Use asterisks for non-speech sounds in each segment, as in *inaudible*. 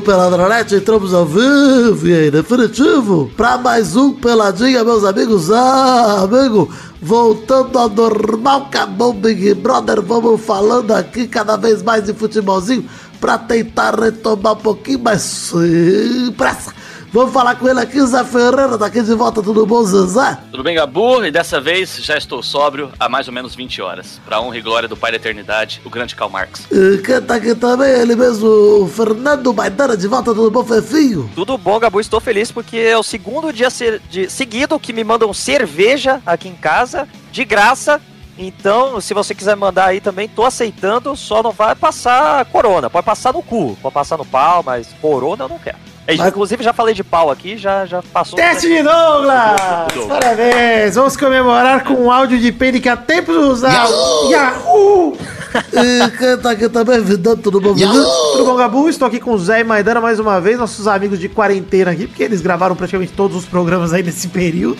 Do Peladronete, entramos ao vivo e em definitivo para mais um Peladinha, meus amigos. Ah, amigo, voltando ao normal, acabou Big Brother. Vamos falando aqui cada vez mais de futebolzinho para tentar retomar um pouquinho mais sem pressa Vamos falar com ele aqui, Zé Ferreira, daqui de volta, tudo bom, Zezé? Tudo bem, Gabu? E dessa vez já estou sóbrio há mais ou menos 20 horas. Pra honra e glória do pai da eternidade, o grande Karl Marx. E quem tá aqui também, ele mesmo, o Fernando Maidana, de volta, tudo bom, Fefinho? Tudo bom, Gabu, estou feliz porque é o segundo dia de seguido que me mandam cerveja aqui em casa, de graça, então, se você quiser mandar aí também, tô aceitando, só não vai passar corona. Pode passar no cu, pode passar no pau, mas corona eu não quero. É, Mas... Inclusive, já falei de pau aqui, já, já passou. Teste de Douglas! Parabéns! Vamos comemorar com um áudio de pene que há tempos usava. Yahoo! *laughs* e canta aqui também, Vidão, tudo bom, Vidão? Tudo bom, Gabu? Estou aqui com o Zé e Maidana mais uma vez, nossos amigos de quarentena aqui, porque eles gravaram praticamente todos os programas aí nesse período.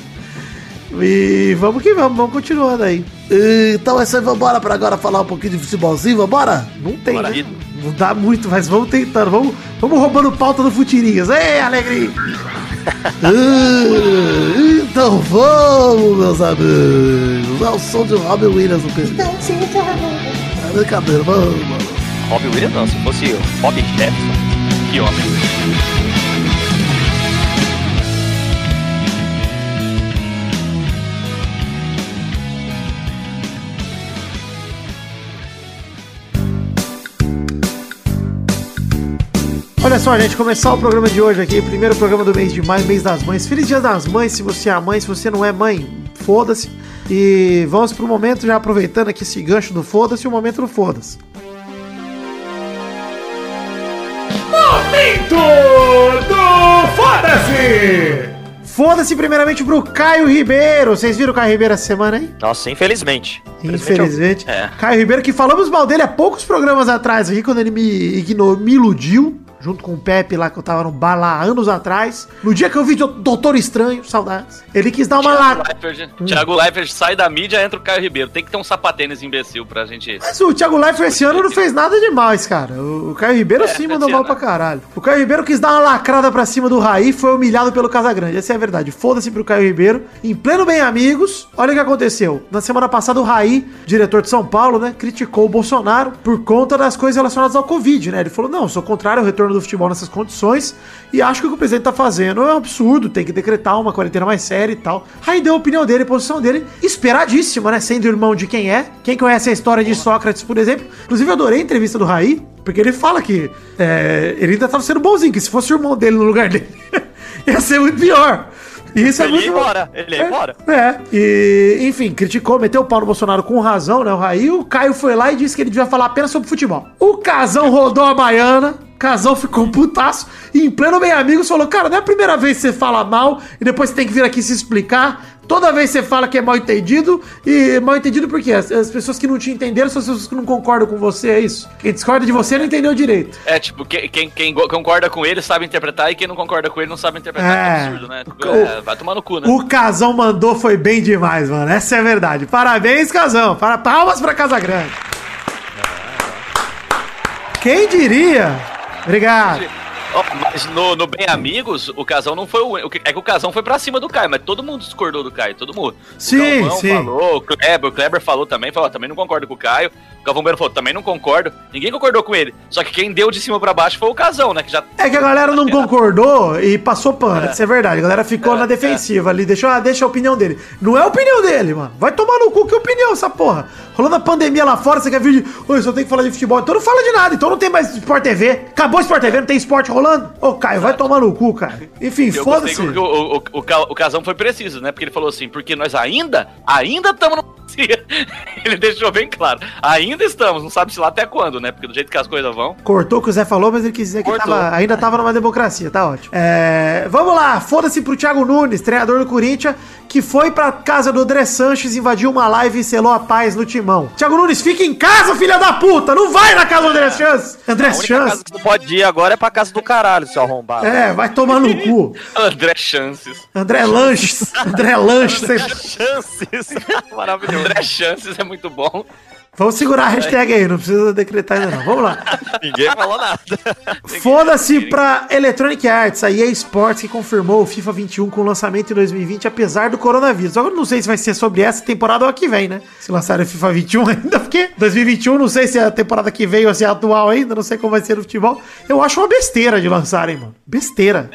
E vamos que vamos, vamos continuando aí. Então é isso aí, vambora pra agora falar um pouquinho de futebolzinho, vambora? Não tem, né? Não dá muito, mas vamos tentando, vamos, vamos roubando pauta do Futirinhas. Ei, alegria! *laughs* então vamos, meus amigos. É o som de Robin Williams no PC. Então, sim, É brincadeira, vamos, mano. Robin Williams não, se fosse Robin Jefferson, que homem. Olha só, gente, começar o programa de hoje aqui, primeiro programa do mês de maio, mês das mães. Feliz Dia das Mães, se você é mãe, se você não é mãe, foda-se. E vamos pro momento, já aproveitando aqui esse gancho do foda-se, o momento do foda-se. Momento do foda-se! Foda-se primeiramente pro Caio Ribeiro. Vocês viram o Caio Ribeiro essa semana aí? Nossa, infelizmente. Infelizmente. Eu... É. Caio Ribeiro, que falamos mal dele há poucos programas atrás aqui, quando ele me, ignorou, me iludiu junto com o Pepe lá, que eu tava no bar lá anos atrás. No dia que eu vi Doutor Estranho, saudades. Ele quis dar uma lá. Hum. Thiago Leifert sai da mídia, entra o Caio Ribeiro. Tem que ter um sapatênis imbecil pra gente. Mas o Thiago Leifert esse ano não fez nada demais, cara. O Caio Ribeiro é, sim mandou mal pra caralho. O Caio Ribeiro quis dar uma lacrada pra cima do Raí, foi humilhado pelo Casagrande. Essa é a verdade. Foda-se pro Caio Ribeiro. Em pleno Bem Amigos, olha o que aconteceu. Na semana passada, o Raí, diretor de São Paulo, né, criticou o Bolsonaro por conta das coisas relacionadas ao Covid, né? Ele falou: não, sou contrário ao retorno retorno do futebol nessas condições e acho que o que o presidente tá fazendo é um absurdo, tem que decretar uma quarentena mais séria e tal. Aí deu a opinião dele, a posição dele, esperadíssima, né? Sendo irmão de quem é. Quem conhece a história de Sócrates, por exemplo. Inclusive, eu adorei a entrevista do Raí, porque ele fala que é, ele ainda tava sendo bonzinho, que se fosse o irmão dele no lugar dele, *laughs* ia ser muito pior. Isso é ele é muito ia embora, ele ia é, embora. É, e, enfim, criticou, meteu o pau no Bolsonaro com razão, né? O Raí, o Caio foi lá e disse que ele devia falar apenas sobre futebol. O Casão rodou a baiana, casal ficou putaço e em pleno bem amigos falou: Cara, não é a primeira vez que você fala mal e depois você tem que vir aqui se explicar. Toda vez você fala que é mal entendido e mal entendido por quê? As, as, pessoas que não te entenderam são as pessoas que não concordam com você, é isso? Quem discorda de você não entendeu direito. É, tipo, quem, quem, quem concorda com ele sabe interpretar e quem não concorda com ele não sabe interpretar. É, é absurdo, né? Tipo, o, é, vai tomar no cu, né? O Casão mandou foi bem demais, mano. Essa é a verdade. Parabéns, Casão. Para, palmas pra Casa Grande. Quem diria? Obrigado. Oh, mas no, no, Bem Amigos, o casal não foi o. É que o casal foi pra cima do Caio, mas todo mundo discordou do Caio, todo mundo. Sim, o sim. falou, o Kleber, o Kleber falou também, falou, também não concordo com o Caio. O Galvão Bueno falou, também não concordo. Ninguém concordou com ele. Só que quem deu de cima pra baixo foi o casal, né? Que já... É que a galera não concordou e passou pano, é. isso é verdade. A galera ficou é, na defensiva é. ali, deixou, ah, deixa a opinião dele. Não é a opinião dele, mano. Vai tomar no cu que opinião essa porra. Rolando a pandemia lá fora, você quer vir de. Oi, só tem que falar de futebol. Então não fala de nada, então não tem mais Sport TV. Acabou Sport TV, não tem esporte rolando? Ô, Caio, vai tomar no cu, cara. Enfim, foda-se. O, o, o, o, Casão foi preciso, né? Porque ele falou assim, porque nós ainda, ainda estamos no. *laughs* ele deixou bem claro. Ainda estamos, não sabe sabe-se lá até quando, né? Porque do jeito que as coisas vão. Cortou o que o Zé falou, mas ele quis dizer que tava, ainda tava numa democracia, tá ótimo. É, vamos lá, foda-se pro Thiago Nunes, treinador do Corinthians, que foi pra casa do André Sanches, invadiu uma live e selou a paz no timão. Thiago Nunes, fica em casa, filha da puta! Não vai na casa do André Sanches! André Sanches. Que tu pode ir agora é pra casa do caralho, seu arrombado. É, vai tomar no *laughs* cu. André Chances. *laughs* André Lanches. André Lanches. André Chances. Maravilhoso. André Chances é muito bom. Vamos segurar a hashtag aí, não precisa decretar ainda não. Vamos lá. Ninguém falou nada. Foda-se pra Electronic Arts, a EA Sports, que confirmou o FIFA 21 com lançamento em 2020, apesar do coronavírus. Agora não sei se vai ser sobre essa temporada ou a que vem, né? Se lançarem o FIFA 21 ainda, porque 2021 não sei se é a temporada que vem ou se é a atual ainda, não sei como vai ser o futebol. Eu acho uma besteira de lançarem, mano. Besteira.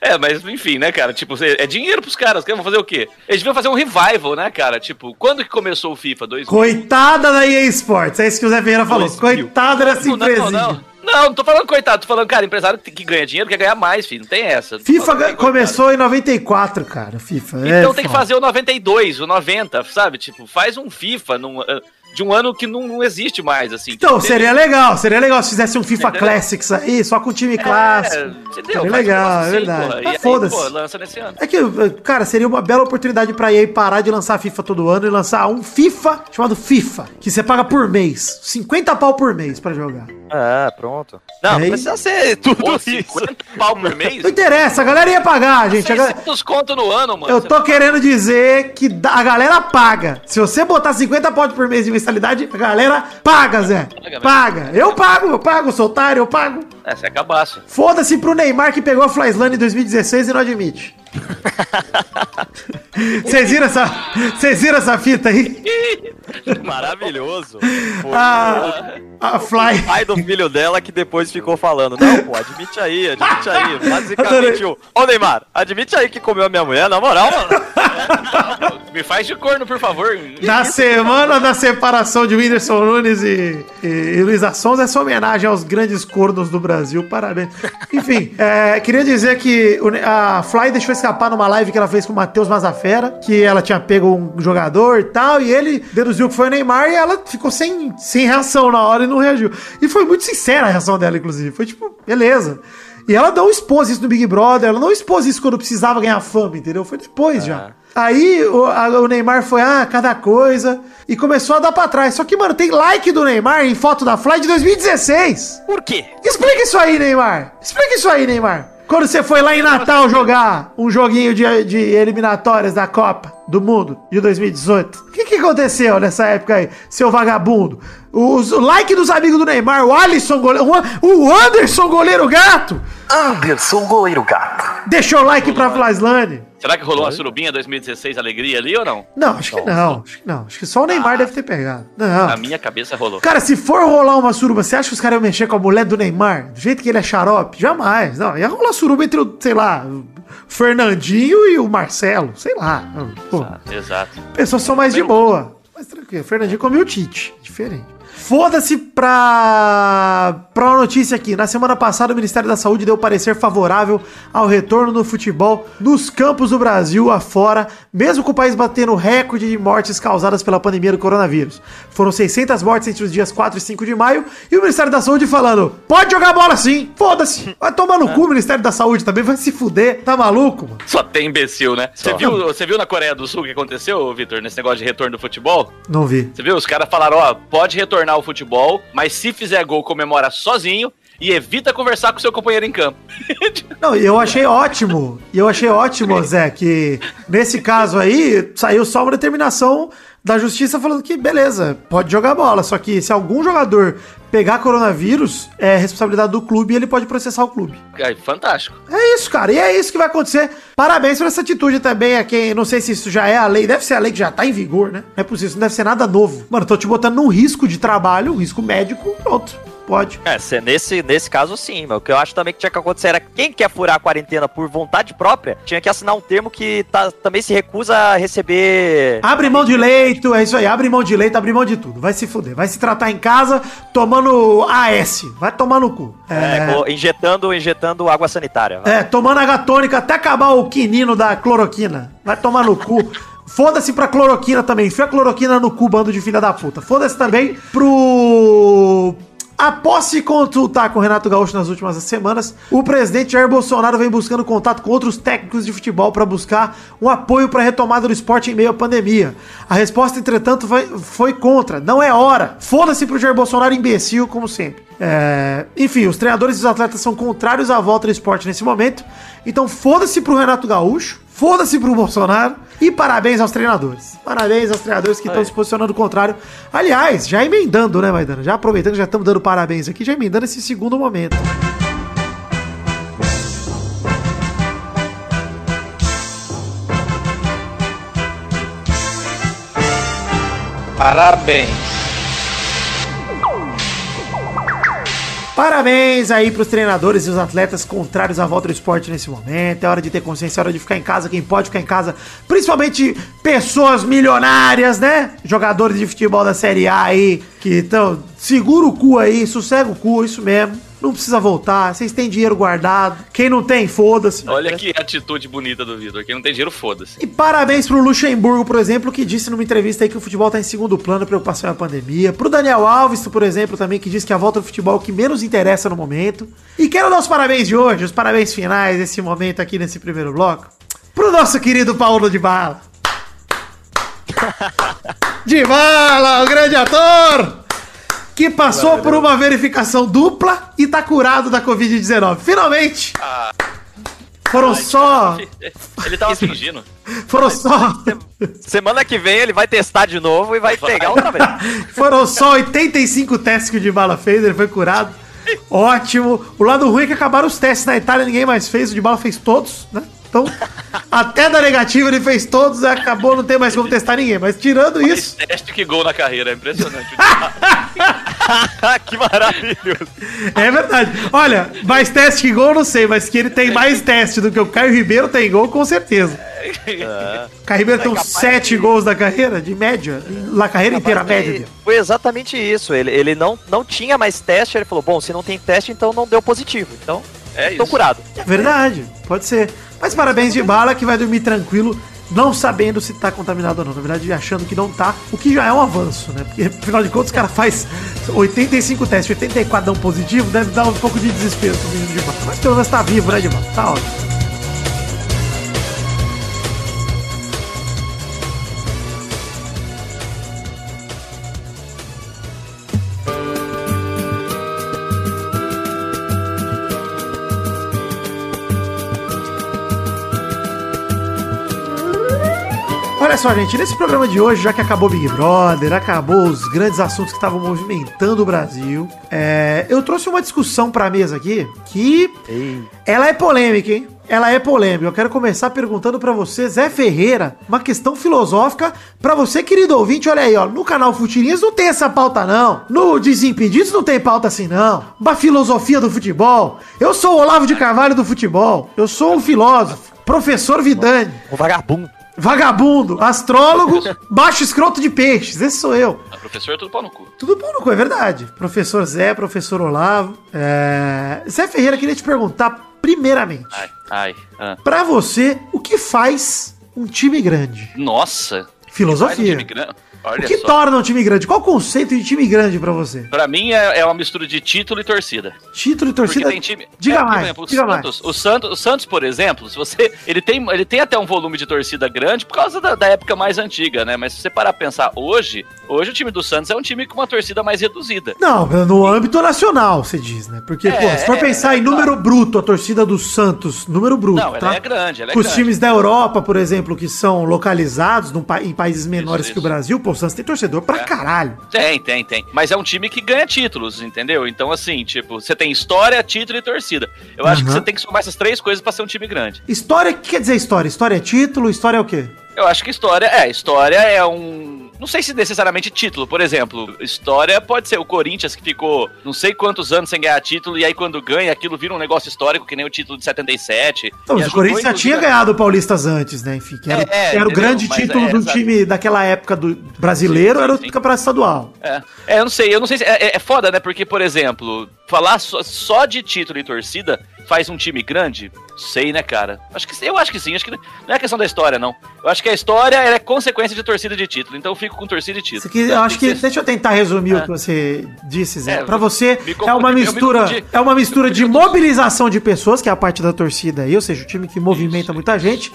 É, mas enfim, né, cara? Tipo, é dinheiro pros caras. Vão fazer o quê? Eles deviam fazer um revival, né, cara? Tipo, quando que começou o FIFA? Dois Coitada da EA Sports. É isso que o Zé Ferreira falou. Coitada dessa empresa. Não, não, não, não tô falando coitado, tô falando, cara, empresário que ganha dinheiro quer ganhar mais, filho. Não tem essa. FIFA começou em 94, cara. FIFA. Então é tem foda. que fazer o 92, o 90, sabe? Tipo, faz um FIFA num. De um ano que não, não existe mais, assim. Então, tipo, seria legal, seria legal se fizesse um FIFA entendeu? Classics aí, só com time é, clássico. Entendeu? Seria legal, é verdade. Ah, Foda-se. lança nesse ano. É que, cara, seria uma bela oportunidade pra EA parar de lançar FIFA todo ano e lançar um FIFA chamado FIFA, que você paga por mês. 50 pau por mês pra jogar. Ah, pronto. Não, aí... não precisa ser tudo Pô, isso. 50 pau por mês? Não interessa, a galera ia pagar, gente. 600 conto no ano, mano. Eu tô querendo dizer que a galera paga. Se você botar 50 pau por mês de mensalidade, a galera paga, Zé. Paga. paga. Eu pago, eu pago, sou otário, eu pago. É, você é cabaço. Foda-se pro Neymar que pegou a Flyslane em 2016 e não admite. *laughs* Vocês viram essa, vocês viram essa fita aí? Maravilhoso. *laughs* a, a Fly. O pai do filho dela que depois ficou falando: Não, pô, admite aí, admite aí. *laughs* Basicamente, o. Ô Neymar, admite aí que comeu a minha mulher, na moral, mano. *laughs* Me faz de corno, por favor. Na semana da separação de Whindersson Nunes e, e, e Luísa Sons, essa homenagem aos grandes cornos do Brasil. Parabéns. Enfim, *laughs* é, queria dizer que a Fly deixou escapar numa live que ela fez com o Matheus Mazafera, que ela tinha pego um jogador e tal, e ele deduziu que foi o Neymar e ela ficou sem, sem reação na hora e não reagiu. E foi muito sincera a reação dela, inclusive. Foi tipo, beleza. E ela não expôs isso no Big Brother, ela não expôs isso quando precisava ganhar fama, entendeu? Foi depois é. já. Aí o, a, o, Neymar foi, ah, cada coisa, e começou a dar pra trás. Só que, mano, tem like do Neymar em foto da Fly de 2016. Por quê? Explica isso aí, Neymar. Explica isso aí, Neymar. Quando você foi lá em Natal jogar um joguinho de, de eliminatórias da Copa do Mundo de 2018. O que, que aconteceu nessa época aí, seu vagabundo? Os, o like dos amigos do Neymar, o Alisson goleiro, o Anderson goleiro gato. Anderson goleiro gato. Deixou like pra Vlaslane. Será que rolou uma surubinha 2016 alegria ali ou não? Não, acho que não. Acho que não. Acho que só o Neymar ah, deve ter pegado. Não. Na minha cabeça rolou. Cara, se for rolar uma suruba, você acha que os caras iam mexer com a mulher do Neymar? Do jeito que ele é xarope? Jamais. Não, ia rolar suruba entre o, sei lá, o Fernandinho e o Marcelo. Sei lá. Pô, exato, exato. Pessoas são mais de boa. Mais tranquilo. Fernandinho comeu o Tite. Diferente. Foda-se pra, pra uma notícia aqui. Na semana passada, o Ministério da Saúde deu parecer favorável ao retorno do futebol nos campos do Brasil afora, mesmo com o país batendo recorde de mortes causadas pela pandemia do coronavírus. Foram 600 mortes entre os dias 4 e 5 de maio e o Ministério da Saúde falando: pode jogar bola sim, foda-se. Vai tomar no cu o Ministério da Saúde também, vai se fuder. Tá maluco, mano? Só tem imbecil, né? Você viu, você viu na Coreia do Sul o que aconteceu, Vitor, nesse negócio de retorno do futebol? Não vi. Você viu? Os caras falaram: ó, pode retornar o futebol, mas se fizer gol, comemora sozinho e evita conversar com seu companheiro em campo. *laughs* Não, eu achei ótimo, eu achei ótimo, Zé, que nesse caso aí saiu só uma determinação da justiça falando que beleza, pode jogar bola, só que se algum jogador pegar coronavírus, é responsabilidade do clube e ele pode processar o clube. É fantástico. É isso, cara, e é isso que vai acontecer. Parabéns por essa atitude também a quem, não sei se isso já é a lei, deve ser a lei que já tá em vigor, né? Não é possível, não deve ser nada novo. Mano, tô te botando num risco de trabalho, um risco médico, pronto. Pode. É, nesse, nesse caso sim, mas o que eu acho também que tinha que acontecer era quem quer furar a quarentena por vontade própria, tinha que assinar um termo que tá, também se recusa a receber. Abre mão de leito, é isso aí, abre mão de leito, abre mão de tudo. Vai se fuder, vai se tratar em casa tomando AS, vai tomar no cu. É, é injetando, injetando água sanitária. Vai. É, tomando agatônica até acabar o quinino da cloroquina. Vai tomar no cu. Foda-se pra cloroquina também. Enfia a cloroquina no cu, bando de filha da puta. Foda-se também pro Após se consultar com o Renato Gaúcho nas últimas semanas, o presidente Jair Bolsonaro vem buscando contato com outros técnicos de futebol para buscar um apoio para a retomada do esporte em meio à pandemia. A resposta, entretanto, foi, contra. Não é hora. Foda-se pro Jair Bolsonaro imbecil, como sempre. É... Enfim, os treinadores e os atletas são contrários à volta do esporte nesse momento. Então foda-se pro Renato Gaúcho Foda-se pro Bolsonaro. E parabéns aos treinadores. Parabéns aos treinadores que estão se posicionando contrário. Aliás, já emendando, né, Maidana? Já aproveitando que já estamos dando parabéns aqui, já emendando esse segundo momento. Parabéns. Parabéns aí pros treinadores e os atletas contrários à volta do esporte nesse momento. É hora de ter consciência, é hora de ficar em casa, quem pode ficar em casa. Principalmente pessoas milionárias, né? Jogadores de futebol da Série A aí, que estão... Segura o cu aí, sossega o cu, isso mesmo. Não precisa voltar, vocês têm dinheiro guardado. Quem não tem, foda-se. Olha que atitude bonita do Vitor. Quem não tem dinheiro, foda-se. E parabéns pro Luxemburgo, por exemplo, que disse numa entrevista aí que o futebol tá em segundo plano, preocupação é a pandemia. Pro Daniel Alves, por exemplo, também, que disse que a volta do futebol é o que menos interessa no momento. E quero dar os parabéns de hoje, os parabéns finais desse momento aqui nesse primeiro bloco, pro nosso querido Paulo de Bala. *laughs* de Bala, o grande ator! Que passou por uma verificação dupla e tá curado da Covid-19. Finalmente! Foram só. *laughs* Ele tava fingindo. Foram só. Semana que vem ele vai testar de novo e vai pegar outra vez. *laughs* Foram só 85 testes que o Dybala fez, ele foi curado. Ótimo. O lado ruim é que acabaram os testes na Itália, ninguém mais fez, o Dybala fez todos, né? Então, até da negativa ele fez todos, acabou, não tem mais como testar ninguém. Mas tirando isso. Esse teste que gol na carreira, é impressionante. *laughs* que maravilhoso. É verdade. Olha, mais teste que gol, não sei, mas que ele tem mais teste do que o Caio Ribeiro tem gol, com certeza. O Caio Ribeiro tem uns 7 gols na carreira, de média. Na carreira inteira, a média dele. Foi exatamente isso. Ele, ele não, não tinha mais teste, ele falou: bom, se não tem teste, então não deu positivo. Então, É tô isso. curado. É verdade, pode ser. Mas parabéns de bala que vai dormir tranquilo, não sabendo se tá contaminado ou não. Na verdade, achando que não tá, o que já é um avanço, né? Porque, afinal de contas, o cara faz 85 testes, 84 dão positivo, deve dar um pouco de desespero pro menino de bala. Mas pelo menos tá vivo, né, de bala? Tá ótimo. Só, gente, nesse programa de hoje, já que acabou Big Brother, acabou os grandes assuntos que estavam movimentando o Brasil, é, eu trouxe uma discussão pra mesa aqui que ela é polêmica, hein? Ela é polêmica. Eu quero começar perguntando pra você, Zé Ferreira, uma questão filosófica pra você, querido ouvinte. Olha aí, ó, no canal Futirinhas não tem essa pauta não. No Desimpedidos não tem pauta assim não. Uma filosofia do futebol. Eu sou o Olavo de Carvalho do futebol. Eu sou um filósofo, professor Vidani. O vagabundo. Vagabundo, astrólogo, baixo escroto de peixes. Esse sou eu. A professora é tudo pau no cu. Tudo bom no cu, é verdade. Professor Zé, professor Olavo. É... Zé Ferreira, queria te perguntar, primeiramente, Ai, ai. ah. pra você, o que faz um time grande? Nossa. Faz um Filosofia. time grande. O Olha que só. torna um time grande? Qual o conceito de time grande pra você? Pra mim é, é uma mistura de título e torcida. Título e torcida? time. Diga é, mais, exemplo, o diga Santos, O Santos, o Santos, por exemplo, se você. Ele tem, ele tem até um volume de torcida grande por causa da, da época mais antiga, né? Mas se você parar pra pensar hoje, hoje o time do Santos é um time com uma torcida mais reduzida. Não, no âmbito nacional, você diz, né? Porque, É, pô, se for é, pensar é, em número bruto, a torcida do Santos, número bruto, Não, ela tá? é grande, ela é os grande. times da Europa, por exemplo, que são localizados pa- em países menores Isso, que o isso. Brasil, pô, o Santos tem torcedor pra É. caralho. Tem, tem, tem. Mas é um time que ganha títulos, entendeu? Então, assim, tipo, você tem história, título e torcida. Eu acho que você tem que somar essas três coisas pra ser um time grande. História, o que quer dizer história? História é título, história é o quê? Eu acho que história, é, história é um. Não sei se necessariamente título, por exemplo, história pode ser o Corinthians que ficou não sei quantos anos sem ganhar título, e aí quando ganha, aquilo vira um negócio histórico, que nem o título de 77. Então, o Corinthians já tinha ganhado o Paulistas antes, né? Enfim, que era, É, é, era o grande Mas título é, do exato. time daquela época do brasileiro, Sim, era o sim, campeonato estadual. É. É, eu não sei, eu não sei se. É, é- é foda, né? Porque, por exemplo, falar só, só de título e torcida faz um time grande? Sei, né, cara? Acho que, eu acho que sim, acho que não é questão da história, não. Eu acho que a história é consequência de torcida de título, então eu fico com torcida e título. Isso aqui, eu acho que. ser- Deixa eu tentar resumir o É. que você disse, Zé. É, pra você, é uma mistura. confundi. É uma mistura de mobilização de pessoas, que é a parte da torcida aí, ou seja, o time que movimenta muita gente,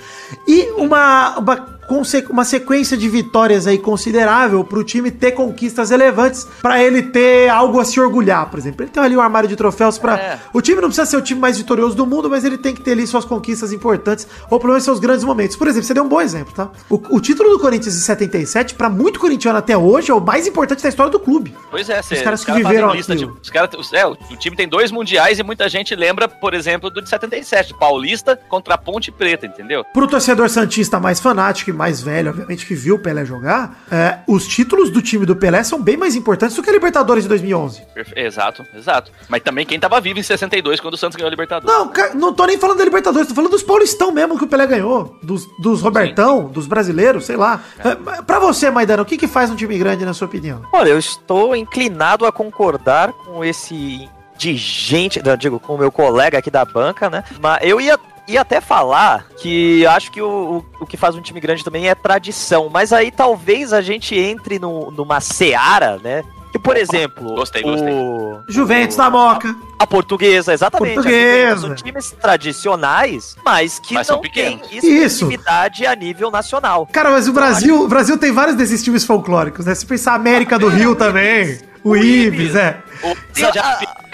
e uma, uma conse- uma sequência de vitórias aí considerável pro time ter conquistas relevantes, pra ele ter algo a se orgulhar, por exemplo. Ele tem ali um armário de troféus pra. É. O time não precisa ser o time mais vitorioso do mundo, mas ele tem que ter ali suas conquistas importantes, ou pelo menos seus grandes momentos. Por exemplo, você deu um bom exemplo, tá? O, o título do Corinthians em 77, pra muito corintiano até hoje, é o mais importante da história do clube. Pois é, cê, caras que caras viveram lista de, os cara, os- é, o, o time tem dois mundiais e muita gente lembra, por exemplo, do de 77, Paulista contra a Ponte Preta, entendeu? Pro torcedor santista mais fanático mais velho, obviamente, que viu o Pelé jogar, é, os títulos do time do Pelé são bem mais importantes do que a Libertadores de 2011. Perfe- Exato, exato. Mas também quem tava vivo em 62 quando o Santos ganhou a Libertadores. Não, não tô nem falando da Libertadores, tô falando dos paulistão mesmo que o Pelé ganhou, dos, dos Robertão, dos brasileiros, sei lá. É, mas pra você, Maidana, o que que faz um time grande, na sua opinião? Olha, eu estou inclinado a concordar com esse dirigente, não, digo, com o meu colega aqui da banca, né? Mas eu ia, ia até falar que acho que o, o, o que faz um time grande também é tradição. Mas aí talvez a gente entre no, numa seara, né? Que, por exemplo, Gostei, gostei. o- Juventus o- da Moca. A portuguesa, exatamente. Portuguesa. São times tradicionais, mas que Mas são não pequenos. têm Isso. expressividade a nível nacional. Cara, mas o Brasil, o Brasil tem vários desses times folclóricos, né? Se pensar a América do Rio também, o Ibis, é. O de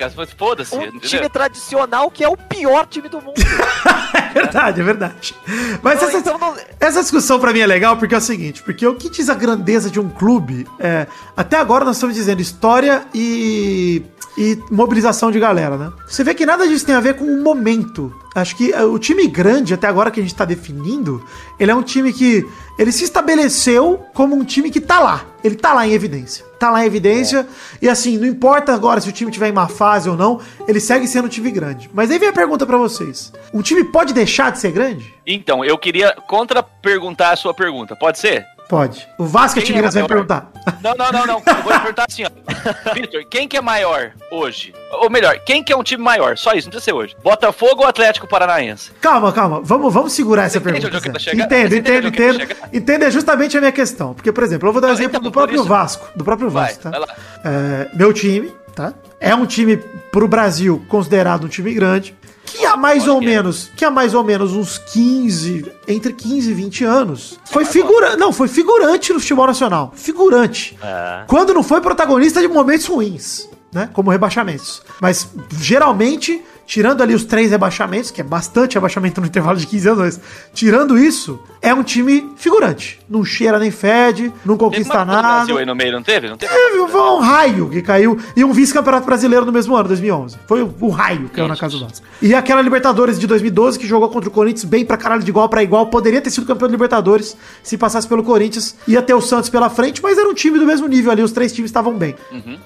África, foda-se. Um entendeu? time tradicional que é o pior time do mundo. *laughs* É verdade, é verdade. Mas essa, Então, não- essa discussão pra mim é legal porque é o seguinte, porque o que diz a grandeza de um clube é, até agora nós estamos dizendo história e, e mobilização de galera, né? Você vê que nada disso tem a ver com o momento. Acho que é, o time grande, até agora que a gente tá definindo, ele é um time que ele se estabeleceu como um time que tá lá. Ele tá lá em evidência. Tá lá em evidência. E assim, não importa agora se o time tiver em má fase ou não, ele segue sendo um time grande. Mas aí vem a pergunta pra vocês. Um time pode deixar de ser grande? Então, eu queria contra-perguntar a sua pergunta. Pode ser? Pode. O Vasco e Quem é vai perguntar. Não, não, não, não. Eu vou perguntar assim, ó. *laughs* Vitor, quem que é maior hoje? Ou melhor, quem que é um time maior? Só isso, não precisa ser hoje. Botafogo ou Atlético Paranaense? Calma, calma. Vamos, vamos segurar essa entende pergunta. onde eu quero Zé. chegar? Entendo, entendo, quero entendo. Entendo é justamente a minha questão. Porque, por exemplo, eu vou dar um exemplo então, do próprio Vasco. Do próprio Vasco, tá? vai lá. É, meu time, tá? É um time pro Brasil considerado um time grande. Que há mais Lógico ou que é. menos, que há mais ou menos uns 15, entre 15 e 20 anos, foi figurante, não, foi figurante no futebol nacional. Figurante. É. Quando não foi protagonista de momentos ruins, né? Como rebaixamentos. Mas geralmente, tirando ali os três rebaixamentos, que é bastante rebaixamento no intervalo de 15 anos, mas tirando isso, é um time figurante. Não cheira nem fede, não Teve conquista do nada. Brasil aí no meio, não teve? Não teve? Teve foi um raio que caiu e um vice-campeonato brasileiro no mesmo ano, 2011. Foi o, o raio que caiu na casa do Vasco. E aquela Libertadores de 2012 que jogou contra o Corinthians bem pra caralho de igual pra igual. Poderia ter sido campeão da Libertadores se passasse pelo Corinthians. Ia ter o Santos pela frente, mas era um time do mesmo nível ali. Os três times estavam bem.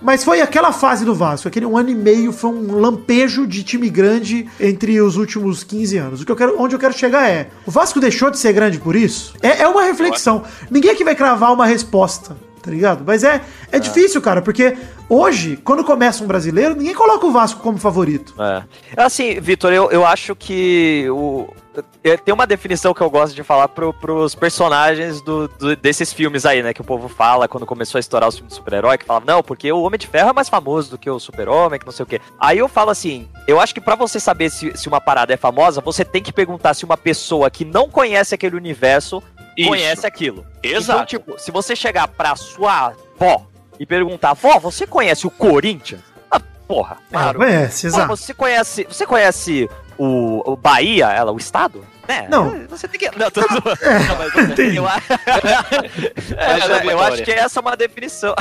Mas foi aquela fase do Vasco, aquele um ano e meio, foi um lampejo de time grande entre os últimos 15 anos. O que eu quero, onde eu quero chegar é: o Vasco deixou de ser grande por isso? É, é uma reflexão. Ninguém aqui vai cravar uma resposta tá ligado? Mas é, é difícil, cara, porque hoje, quando começa um brasileiro, ninguém coloca o Vasco como favorito. É. Assim, Vitor, eu, eu acho que o. é, Tem uma definição que eu gosto de falar pro, pros personagens do, do- desses filmes aí, né? Que o povo fala quando começou a estourar os filmes de super-herói, que falava, não, porque o Homem de Ferro é mais famoso do que o Super-Homem, que não sei o quê. Aí eu falo assim, eu acho que pra você saber se, se uma parada é famosa, você tem que perguntar se uma pessoa que não conhece aquele universo Isso. conhece aquilo. Exato. Então, tipo, se você chegar pra sua avó e perguntar, vó, você conhece o Corinthians? Ah, porra, claro. Conhece, Pô, exato. você conhece, você conhece o, o Bahia, ela, o estado? Né? Não. Você tem que. Não, tô zoando. Não, mas eu, é eu acho que essa é uma definição.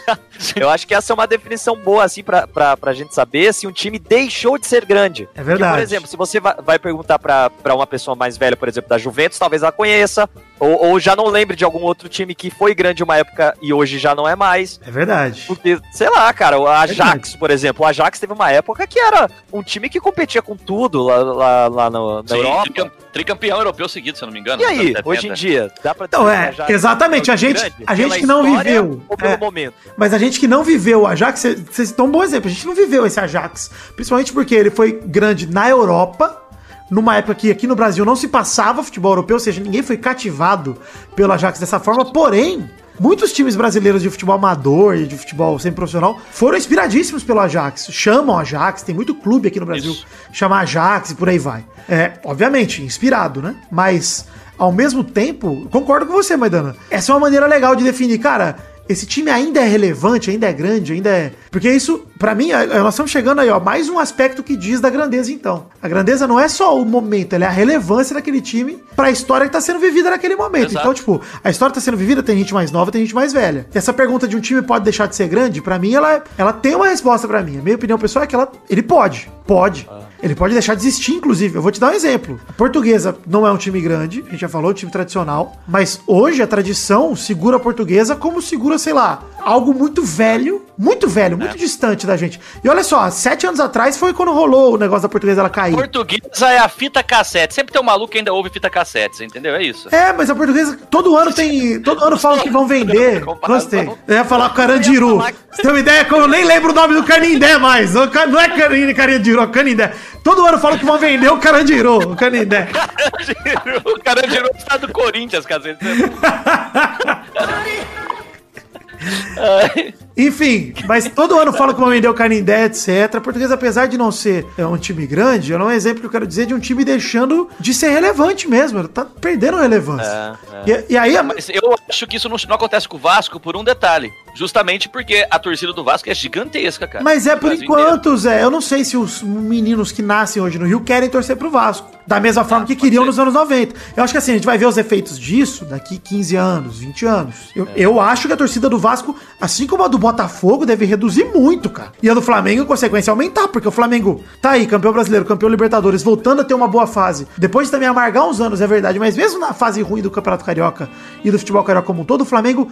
*laughs* eu acho que essa é uma definição boa, assim, pra, pra, pra gente saber se um time deixou de ser grande. É verdade. por exemplo, se você vai, vai perguntar pra, pra uma pessoa mais velha, por exemplo, da Juventus, talvez ela conheça. Ou, ou já não lembre de algum outro time que foi grande uma época e hoje já não é mais. É verdade. Porque, sei lá, cara, o Ajax, Verdade. por exemplo, o Ajax teve uma época que era um time que competia com tudo lá, lá, lá no- na Sim, Europa. Tricam- tricampeão europeu seguido, se eu não me engano. E aí, hoje em 70. dia, dá pra Então, é, Ajax exatamente, a gente- grande a gente que não viveu, Ou pelo é. momento. Mas a gente que não viveu o Ajax, vocês estão um bom exemplo, a gente não viveu esse Ajax. Principalmente porque ele foi grande na Europa, numa época que aqui no Brasil não se passava futebol europeu, ou seja, ninguém foi cativado pelo Ajax dessa forma, porém. Muitos times brasileiros de futebol amador e de futebol semi-profissional foram inspiradíssimos pelo Ajax. Chamam Ajax, tem muito clube aqui no Brasil Isso. chama Ajax e por aí vai. É, obviamente, inspirado, né? Mas ao mesmo tempo, concordo com você, Maidana. Essa é uma maneira legal de definir, cara esse time ainda é relevante, ainda é grande, ainda é. Porque isso, para mim, nós estamos chegando aí, ó, mais um aspecto que diz da grandeza, então. A grandeza não é só o momento, ela é a relevância daquele time para a história que tá sendo vivida naquele momento. Exato. Então, tipo, a história tá sendo vivida, tem gente mais nova, tem gente mais velha. E essa pergunta de um time pode deixar de ser grande, para mim, ela, ela tem uma resposta para mim. A minha opinião pessoal é que ela, ele pode. Pode. Ah. Ele pode deixar de existir, inclusive. Eu vou te dar um exemplo. A portuguesa não é um time grande, a gente já falou, um time tradicional. Mas hoje a tradição segura a portuguesa como segura, sei lá, algo muito velho, muito velho, muito é. distante da gente. E olha só, sete anos atrás foi quando rolou o negócio da portuguesa ela cair. Portuguesa é a fita cassete. Sempre tem um maluco que ainda ouve fita cassete, entendeu? É isso. É, mas a portuguesa, todo ano tem. Todo ano falam que vão vender. *laughs* Gostei. Eu ia falar com Carandiru. Você tem uma ideia? Eu nem lembro o nome do Canindé mais. Não é Carandiru, é Canindé. Todo ano falam que vão vender o Carandiru, o Canindé. *laughs* o Carandiru está do Corinthians, cacete. *laughs* Enfim, mas todo ano fala que o Canindé, etc. Portuguesa, apesar de não ser é, um time grande, é um exemplo que eu quero dizer de um time deixando de ser relevante mesmo. Ele tá perdendo relevância. É, é. E, e, aí. Mas eu acho que isso não, não acontece com o Vasco por um detalhe. Justamente porque a torcida do Vasco é gigantesca, cara. Mas é por enquanto, inteiro. Zé. Eu não sei se os meninos que nascem hoje no Rio querem torcer pro Vasco. Da mesma forma ah, que queriam ser. nos anos 90. Eu acho que assim, a gente vai ver os efeitos disso daqui 15 anos, 20 anos. Eu, é. eu acho que a torcida do Vasco, assim como a do Botafogo, deve reduzir muito, cara. E a do Flamengo, em consequência, aumentar, porque o Flamengo tá aí, campeão brasileiro, campeão Libertadores, voltando a ter uma boa fase. Depois de também amargar uns anos, é verdade, mas mesmo na fase ruim do Campeonato Carioca e do futebol carioca como um todo, o Flamengo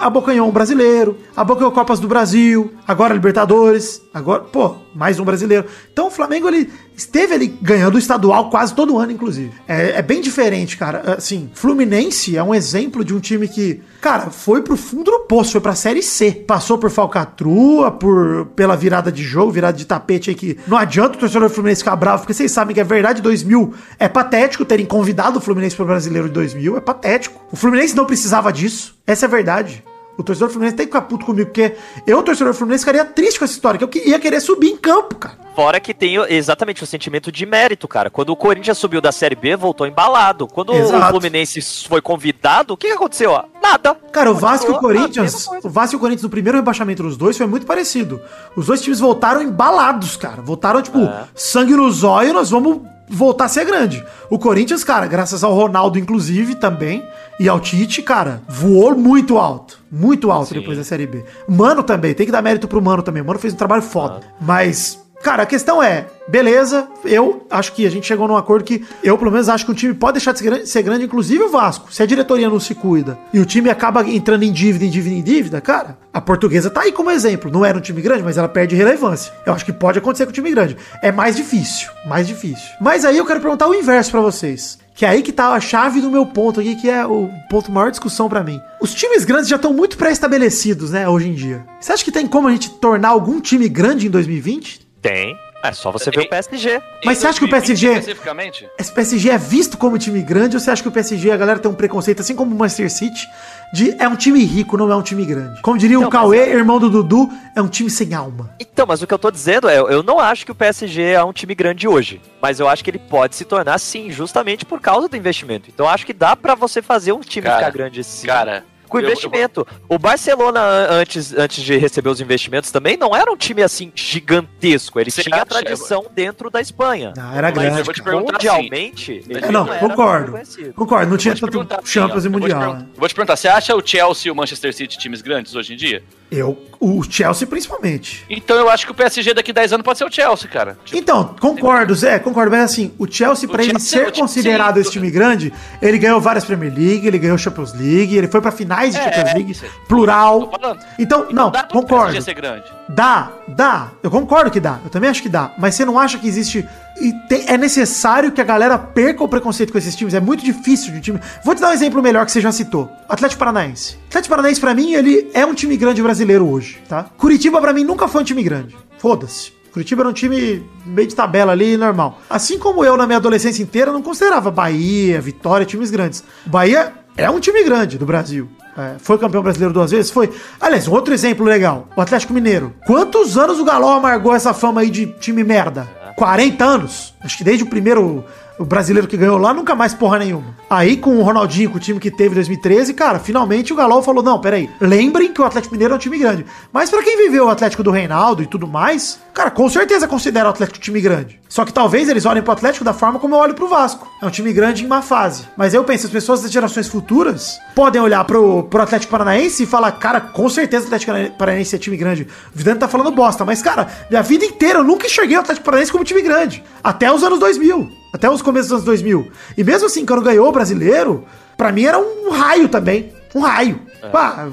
abocanhou um brasileiro, abocanhou Copas do Brasil, agora Libertadores, agora, pô, mais um brasileiro. Então o Flamengo, ele esteve ali ganhando o estadual quase todo ano, inclusive. É, é, bem diferente, cara. Assim, Fluminense é um exemplo de um time que, cara, foi pro fundo do poço, foi pra Série C. Passou por falcatrua, por, pela virada de jogo, virada de tapete aí que não adianta o torcedor do Fluminense ficar bravo, porque vocês sabem que é verdade, 2000 é patético terem convidado o Fluminense pro Brasileiro de 2000, é patético. O Fluminense não precisava disso, essa é a verdade. O torcedor do Fluminense tem que ficar puto comigo, porque eu, torcedor do Fluminense, ficaria triste com essa história, que eu ia querer subir em campo, cara. Fora que tem exatamente o sentimento de mérito, cara. Quando o Corinthians subiu da Série B, voltou embalado. Quando Exato. o Fluminense foi convidado, o que, que aconteceu? Ó? Nada. Cara, o Vasco e o Corinthians, o Vasco e o Corinthians no primeiro rebaixamento dos dois foi muito parecido. Os dois times voltaram embalados, cara. Voltaram, tipo, é. sangue no zóio, nós vamos voltar a ser grande. O Corinthians, cara, graças ao Ronaldo, inclusive, também, e ao Tite, cara, voou muito alto. Muito alto Sim. depois da Série B. Mano também, tem que dar mérito pro Mano também. O Mano fez um trabalho foda. Ah. Mas Cara, a questão é, beleza, eu acho que a gente chegou num acordo que eu, pelo menos, acho que o time pode deixar de ser grande, inclusive o Vasco. Se a diretoria não se cuida e o time acaba entrando em dívida, em dívida, em dívida, cara, a portuguesa tá aí como exemplo. Não era um time grande, mas ela perde relevância. Eu acho que pode acontecer com o time grande. É mais difícil, mais difícil. Mas aí eu quero perguntar o inverso para vocês. Que é aí que tá a chave do meu ponto aqui, que é o ponto maior discussão para mim. Os times grandes já estão muito pré-estabelecidos, né, hoje em dia. Você acha que tem como a gente tornar algum time grande em 2020? Tem. É só você ver o PSG. Mas você acha que o PSG. Especificamente? Esse PSG é visto como time grande ou você acha que o PSG, a galera tem um preconceito, assim como o Manchester City, de é um time rico, não é um time grande? Como diria então, o Cauê, mas... irmão do Dudu, é um time sem alma. Então, mas o que eu tô dizendo é, eu não acho que o PSG é um time grande hoje. Mas eu acho que ele pode se tornar sim, justamente por causa do investimento. Então eu acho que dá para você fazer um time cara, ficar grande sim. Cara, com investimento. O Barcelona, antes, antes de receber os investimentos, também não era um time assim gigantesco. Ele Você tinha a tradição dentro da Espanha. Não, era grande. eu vou te perguntar Mundialmente, assim, não, não concordo. Concordo, não tinha tanto Champions assim, e Mundial. Vou te, vou te perguntar, você acha o Chelsea e o Manchester City times grandes hoje em dia? Eu, o Chelsea principalmente. Então eu acho que o PSG daqui 10 anos pode ser o Chelsea, cara. Tipo, então, concordo, Zé, concordo. Mas assim, o Chelsea, para ele ser considerado esse time grande, ele ganhou várias Premier League, ele ganhou Champions League, ele foi pra finais de é, Champions League, plural. Então, então, não, dá concordo. Ser grande. Dá, dá. Eu concordo que dá. Eu também acho que dá. Mas você não acha que existe e é necessário que a galera perca o preconceito com esses times. É muito difícil de um time. Vou te dar um exemplo melhor que você já citou: Atlético Paranaense. Atlético Paranaense, para mim, ele é um time grande brasileiro hoje, tá? Curitiba, para mim, nunca foi um time grande. Foda-se. Curitiba era um time meio de tabela ali, normal. Assim como eu, na minha adolescência inteira, não considerava Bahia, Vitória, times grandes. Bahia é um time grande do Brasil. É, foi campeão brasileiro duas vezes? Foi. Aliás, um outro exemplo legal: o Atlético Mineiro. Quantos anos o Galol amargou essa fama aí de time merda? 40 anos. Acho que desde o primeiro O brasileiro que ganhou lá nunca mais porra nenhuma. Aí com o Ronaldinho, com o time que teve em 2013, cara, finalmente o Galol falou: não, peraí, lembrem que o Atlético Mineiro é um time grande. Mas pra quem viveu o Atlético do Reinaldo e tudo mais, cara, com certeza considera o Atlético um time grande. Só que talvez eles olhem pro Atlético da forma como eu olho pro Vasco. É um time grande em má fase. Mas eu penso, as pessoas das gerações futuras podem olhar pro, pro Atlético Paranaense e falar, cara, com certeza o Atlético Paranaense é time grande. O Vidano tá falando bosta, mas, cara, minha vida inteira eu nunca enxerguei o Atlético Paranaense como time grande. Até os anos 2000. Até os começos dos anos 2000. E mesmo assim, quando ganhou o brasileiro, pra mim era um raio também. Um raio. É. Pá,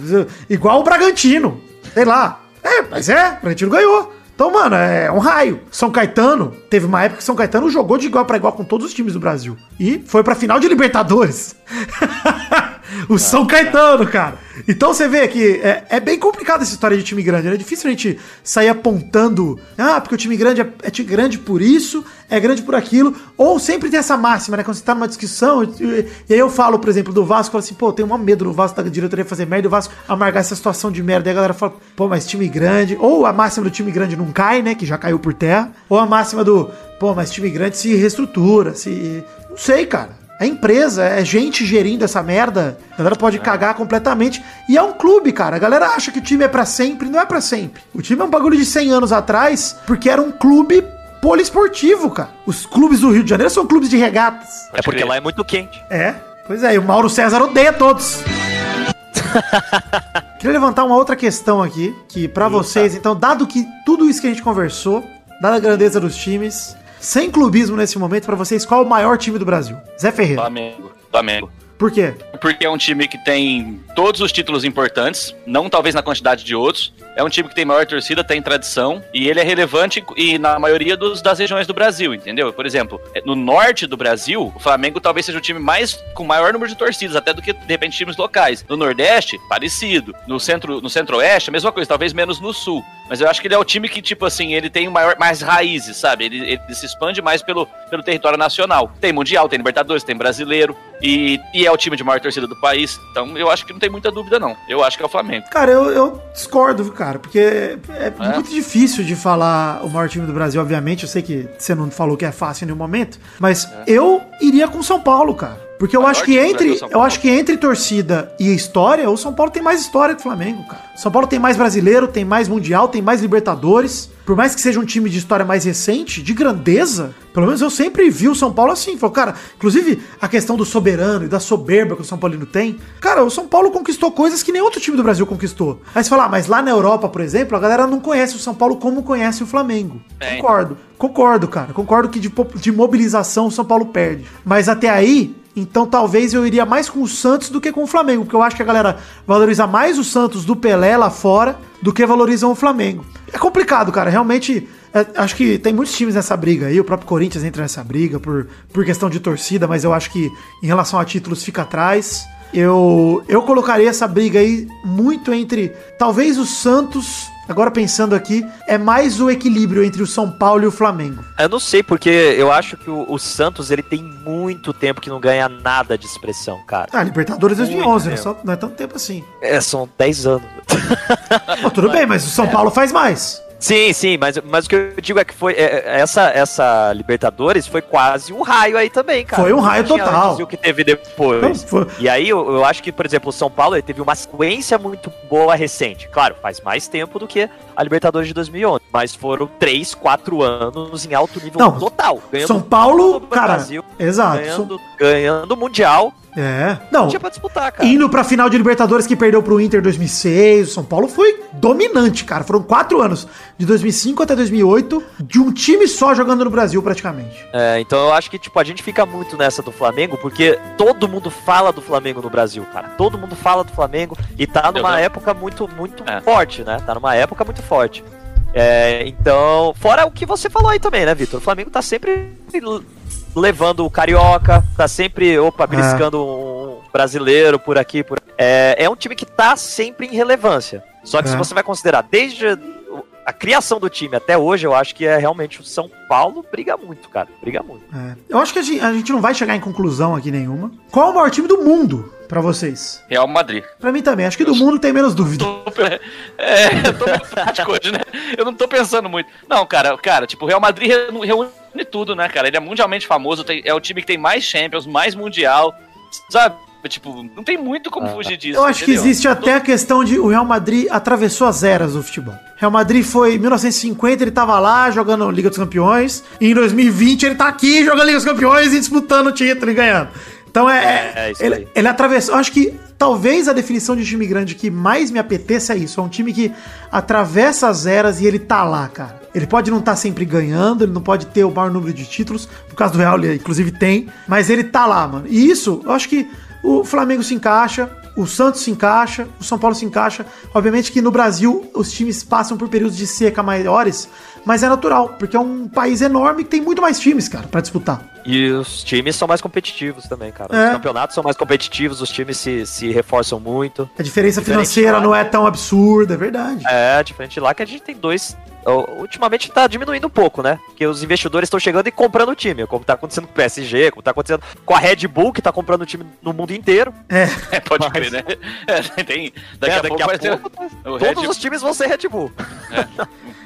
igual o Bragantino. Sei lá. É, mas é, o Bragantino ganhou. Então, mano, é um raio. São Caetano, teve uma época que São Caetano jogou de igual para igual com todos os times do Brasil. E foi pra final de Libertadores. *laughs* o São Caetano, cara. Então você vê que é, é, bem complicado essa história de time grande. Né? É difícil a gente sair apontando, ah, porque o time grande é, é time grande por isso, é grande por aquilo. Ou sempre tem essa máxima, né? Quando você tá numa discussão, e, e aí eu falo, por exemplo, do Vasco, falo assim, pô, tenho um medo do Vasco da diretoria fazer merda, e o Vasco amargar essa situação de merda. E a galera fala, pô, mas time grande. Ou a máxima do time grande não cai, né? Que já caiu por terra. Ou a máxima do, pô, mas time grande se reestrutura, se. Não sei, cara. É empresa, é gente gerindo essa merda. A galera pode é. cagar completamente. E é um clube, cara. A galera acha que o time é para sempre, não é para sempre. O time é um bagulho de 100 anos atrás, porque era um clube poliesportivo, cara. Os clubes do Rio de Janeiro são clubes de regatas. É porque lá é muito quente. É. Pois é, e o Mauro César odeia todos. *laughs* Queria levantar uma outra questão aqui, que para vocês, então, dado que tudo isso que a gente conversou, dada a grandeza dos times, sem clubismo nesse momento, para vocês, qual o maior time do Brasil? Zé Ferreira. Flamengo. Flamengo. Por quê? Porque é um time que tem todos os títulos importantes, não talvez na quantidade de outros. É um time que tem maior torcida, tem tradição, e ele é relevante e na maioria dos, das regiões do Brasil, entendeu? Por exemplo, é, no norte do Brasil, o Flamengo talvez seja o time mais com maior número de torcidas, até do que, de repente, times locais. No Nordeste, parecido. No centro, no centro-oeste, a mesma coisa, talvez menos no sul. Mas eu acho que ele é o time que, tipo assim, ele tem maior, mais raízes, sabe? Ele, ele se expande mais pelo, pelo território nacional. Tem Mundial, tem Libertadores, tem Brasileiro. E, e é o time de maior torcida do país. Então eu acho que não tem muita dúvida, não. Eu acho que é o Flamengo. Cara, eu, eu discordo, cara, porque é, é, é, muito difícil de falar o maior time do Brasil, obviamente. Eu sei que você não falou que é fácil em nenhum momento, mas é. eu iria com São Paulo, cara. Porque eu acho que entre, eu acho que entre torcida e história, o São Paulo tem mais história que o Flamengo, cara. São Paulo tem mais brasileiro, tem mais mundial, tem mais Libertadores. Por mais que seja um time de história mais recente, de grandeza, pelo menos eu sempre vi o São Paulo assim. Falou, cara, inclusive a questão do soberano e da soberba que o São Paulino tem. Cara, o São Paulo conquistou coisas que nem outro time do Brasil conquistou. Aí você fala, ah, mas lá na Europa, por exemplo, a galera não conhece o São Paulo como conhece o Flamengo. É. Concordo. Concordo, cara. Concordo que de, de mobilização o São Paulo perde. Mas até aí, então talvez eu iria mais com o Santos do que com o Flamengo, porque eu acho que a galera valoriza mais o Santos do Pelé lá fora do que valorizam o Flamengo. É complicado, cara. Realmente, é, acho que tem muitos times nessa briga aí. O próprio Corinthians entra nessa briga por, por questão de torcida, mas eu acho que em relação a títulos fica atrás. Eu, eu colocaria essa briga aí muito entre talvez o Santos Agora pensando aqui, é mais o equilíbrio entre o São Paulo e o Flamengo. Eu não sei, porque eu acho que o, o Santos ele tem muito tempo que não ganha nada de expressão, cara. Ah, Libertadores 2011, né? Só, não é tanto tempo assim. É, são 10 anos. Pô, tudo *laughs* bem, mas o São Paulo faz mais. Sim, sim, mas, mas o que eu digo é que foi. É, é, essa, essa Libertadores foi quase um raio aí também, cara. Foi um raio total. E o que teve depois. Não. E aí eu, eu, acho que, por exemplo, o São Paulo ele teve uma sequência muito boa recente. Claro, faz mais tempo do que a Libertadores de 2011. Mas foram 3, 4 anos em alto nível Não, total. São Paulo, cara. Brasil, exato. Ganhando, ganhando Mundial é. Não. Não tinha pra disputar, cara. Indo pra final de Libertadores que perdeu pro Inter 2006. O São Paulo foi dominante, cara. Foram quatro anos, de 2005 até 2008, de um time só jogando no Brasil, praticamente. É, então eu acho que, tipo, a gente fica muito nessa do Flamengo, porque todo mundo fala do Flamengo no Brasil, cara. Todo mundo fala do Flamengo e tá numa época muito, muito é. forte, né? Tá numa época muito forte. É, então, fora o que você falou aí também, né, Vitor? O Flamengo tá sempre levando o carioca, tá sempre, opa, é. beliscando é. um brasileiro por aqui, por é, é um time que tá sempre em relevância. Só que é. se você vai considerar desde a criação do time até hoje, eu acho que é realmente o São Paulo briga muito, cara. Briga muito. É. Eu acho que a gente, a gente, não vai chegar em conclusão aqui nenhuma. Qual é o maior time do mundo para vocês? Real Madrid. Para mim também. Acho que do mundo tem menos dúvida. *laughs* É, eu tô prático hoje, né? Eu não tô pensando muito. Não, cara, cara, tipo, o Real Madrid reúne tudo, né, cara? Ele é mundialmente famoso, tem, é o time que tem mais Champions, mais Mundial, sabe? Tipo, não tem muito como Ah. fugir disso. Eu acho que entendeu? existe até a questão de o Real Madrid atravessou as eras do futebol. Real Madrid foi em 1950, ele tava lá jogando Liga dos Campeões, e em 2020 ele tá aqui jogando Liga dos Campeões e disputando o título e ganhando. Então é, É, é isso ele, aí. ele atravessou, eu acho que talvez a definição de time grande que mais me apeteça é isso, é um time que atravessa as eras e ele tá lá, cara. Ele pode não estar sempre ganhando, ele não pode ter o maior número de títulos, por causa do Real, ele inclusive tem, mas ele tá lá, mano. E isso, eu acho que o Flamengo se encaixa, o Santos se encaixa, o São Paulo se encaixa. Obviamente que no Brasil os times passam por períodos de seca maiores, mas é natural, porque é um país enorme que tem muito mais times, cara, pra disputar. E os times são mais competitivos também, cara. É. Os campeonatos são mais competitivos, os times se, se reforçam muito. A diferença Diferente financeira lá, não é tão absurda, é verdade. É, diferente lá que a gente tem dois. Ultimamente tá diminuindo um pouco, né? Porque os investidores estão chegando e comprando o time, como tá acontecendo com o PSG, como tá acontecendo com a Red Bull, que tá comprando o time no mundo inteiro. É, É, pode Mas- crer, né? *laughs* É, tem, daqui, É, a pouco vai ter pouco, o Red, todos os times vão ser Red Bull.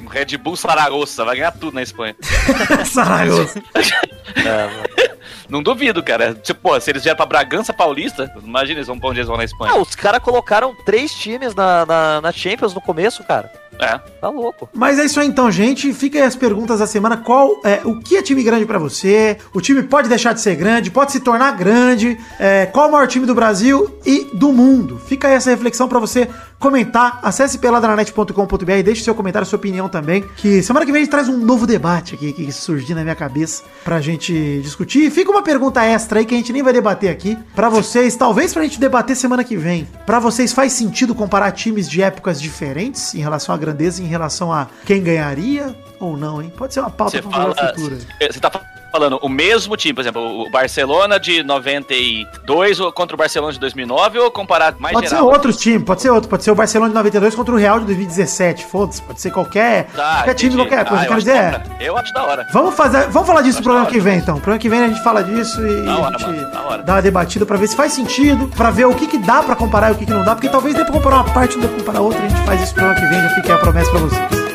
um Red Bull Saragossa, vai ganhar tudo na Espanha. *laughs* Saragossa. *laughs* É. Não duvido, cara. Tipo, pô, se eles vieram pra Bragança Paulista, imagina eles vão pra onde eles vão na Espanha. Ah, os caras colocaram três times na, na, na Champions no começo, cara. É. Tá louco. Mas é isso aí então, gente. Fica aí as perguntas da semana. Qual é o que é time grande pra você? O time pode deixar de ser grande, pode se tornar grande? É, qual o maior time do Brasil e do mundo? Fica aí essa reflexão pra você comentar. Acesse peladranet.com.br, deixe seu comentário, sua opinião também. Que semana que vem a gente traz um novo debate aqui que surgiu na minha cabeça pra gente discutir. Fica uma pergunta extra aí que a gente nem vai debater aqui pra vocês, talvez pra gente debater semana que vem. Pra vocês faz sentido comparar times de épocas diferentes em relação à grandeza, em relação a quem ganharia ou não, hein? Pode ser uma pauta Você pra fala. futuro. Você tá falando o mesmo time, por exemplo, o Barcelona de 92 ou contra o Barcelona de 2009 ou comparar mais Pode ser geral? outros times, pode ser outro, pode ser o Barcelona de 92 contra o Real de 2017, foda-se, pode ser qualquer, Tá, qualquer time, qualquer coisa. Ah, eu Quero dizer, é, hora. Eu acho da hora. Vamos, fazer, vamos falar disso no programa que hora. vem, então. No programa que vem a gente fala disso e Da a hora, gente mano, hora. dá uma debatida pra ver se faz sentido, pra ver o que, que dá pra comparar e o que, que não dá, porque talvez dê pra comparar uma parte e não dê pra comparar outra. A gente faz isso no programa que vem, já fica a promessa pra vocês.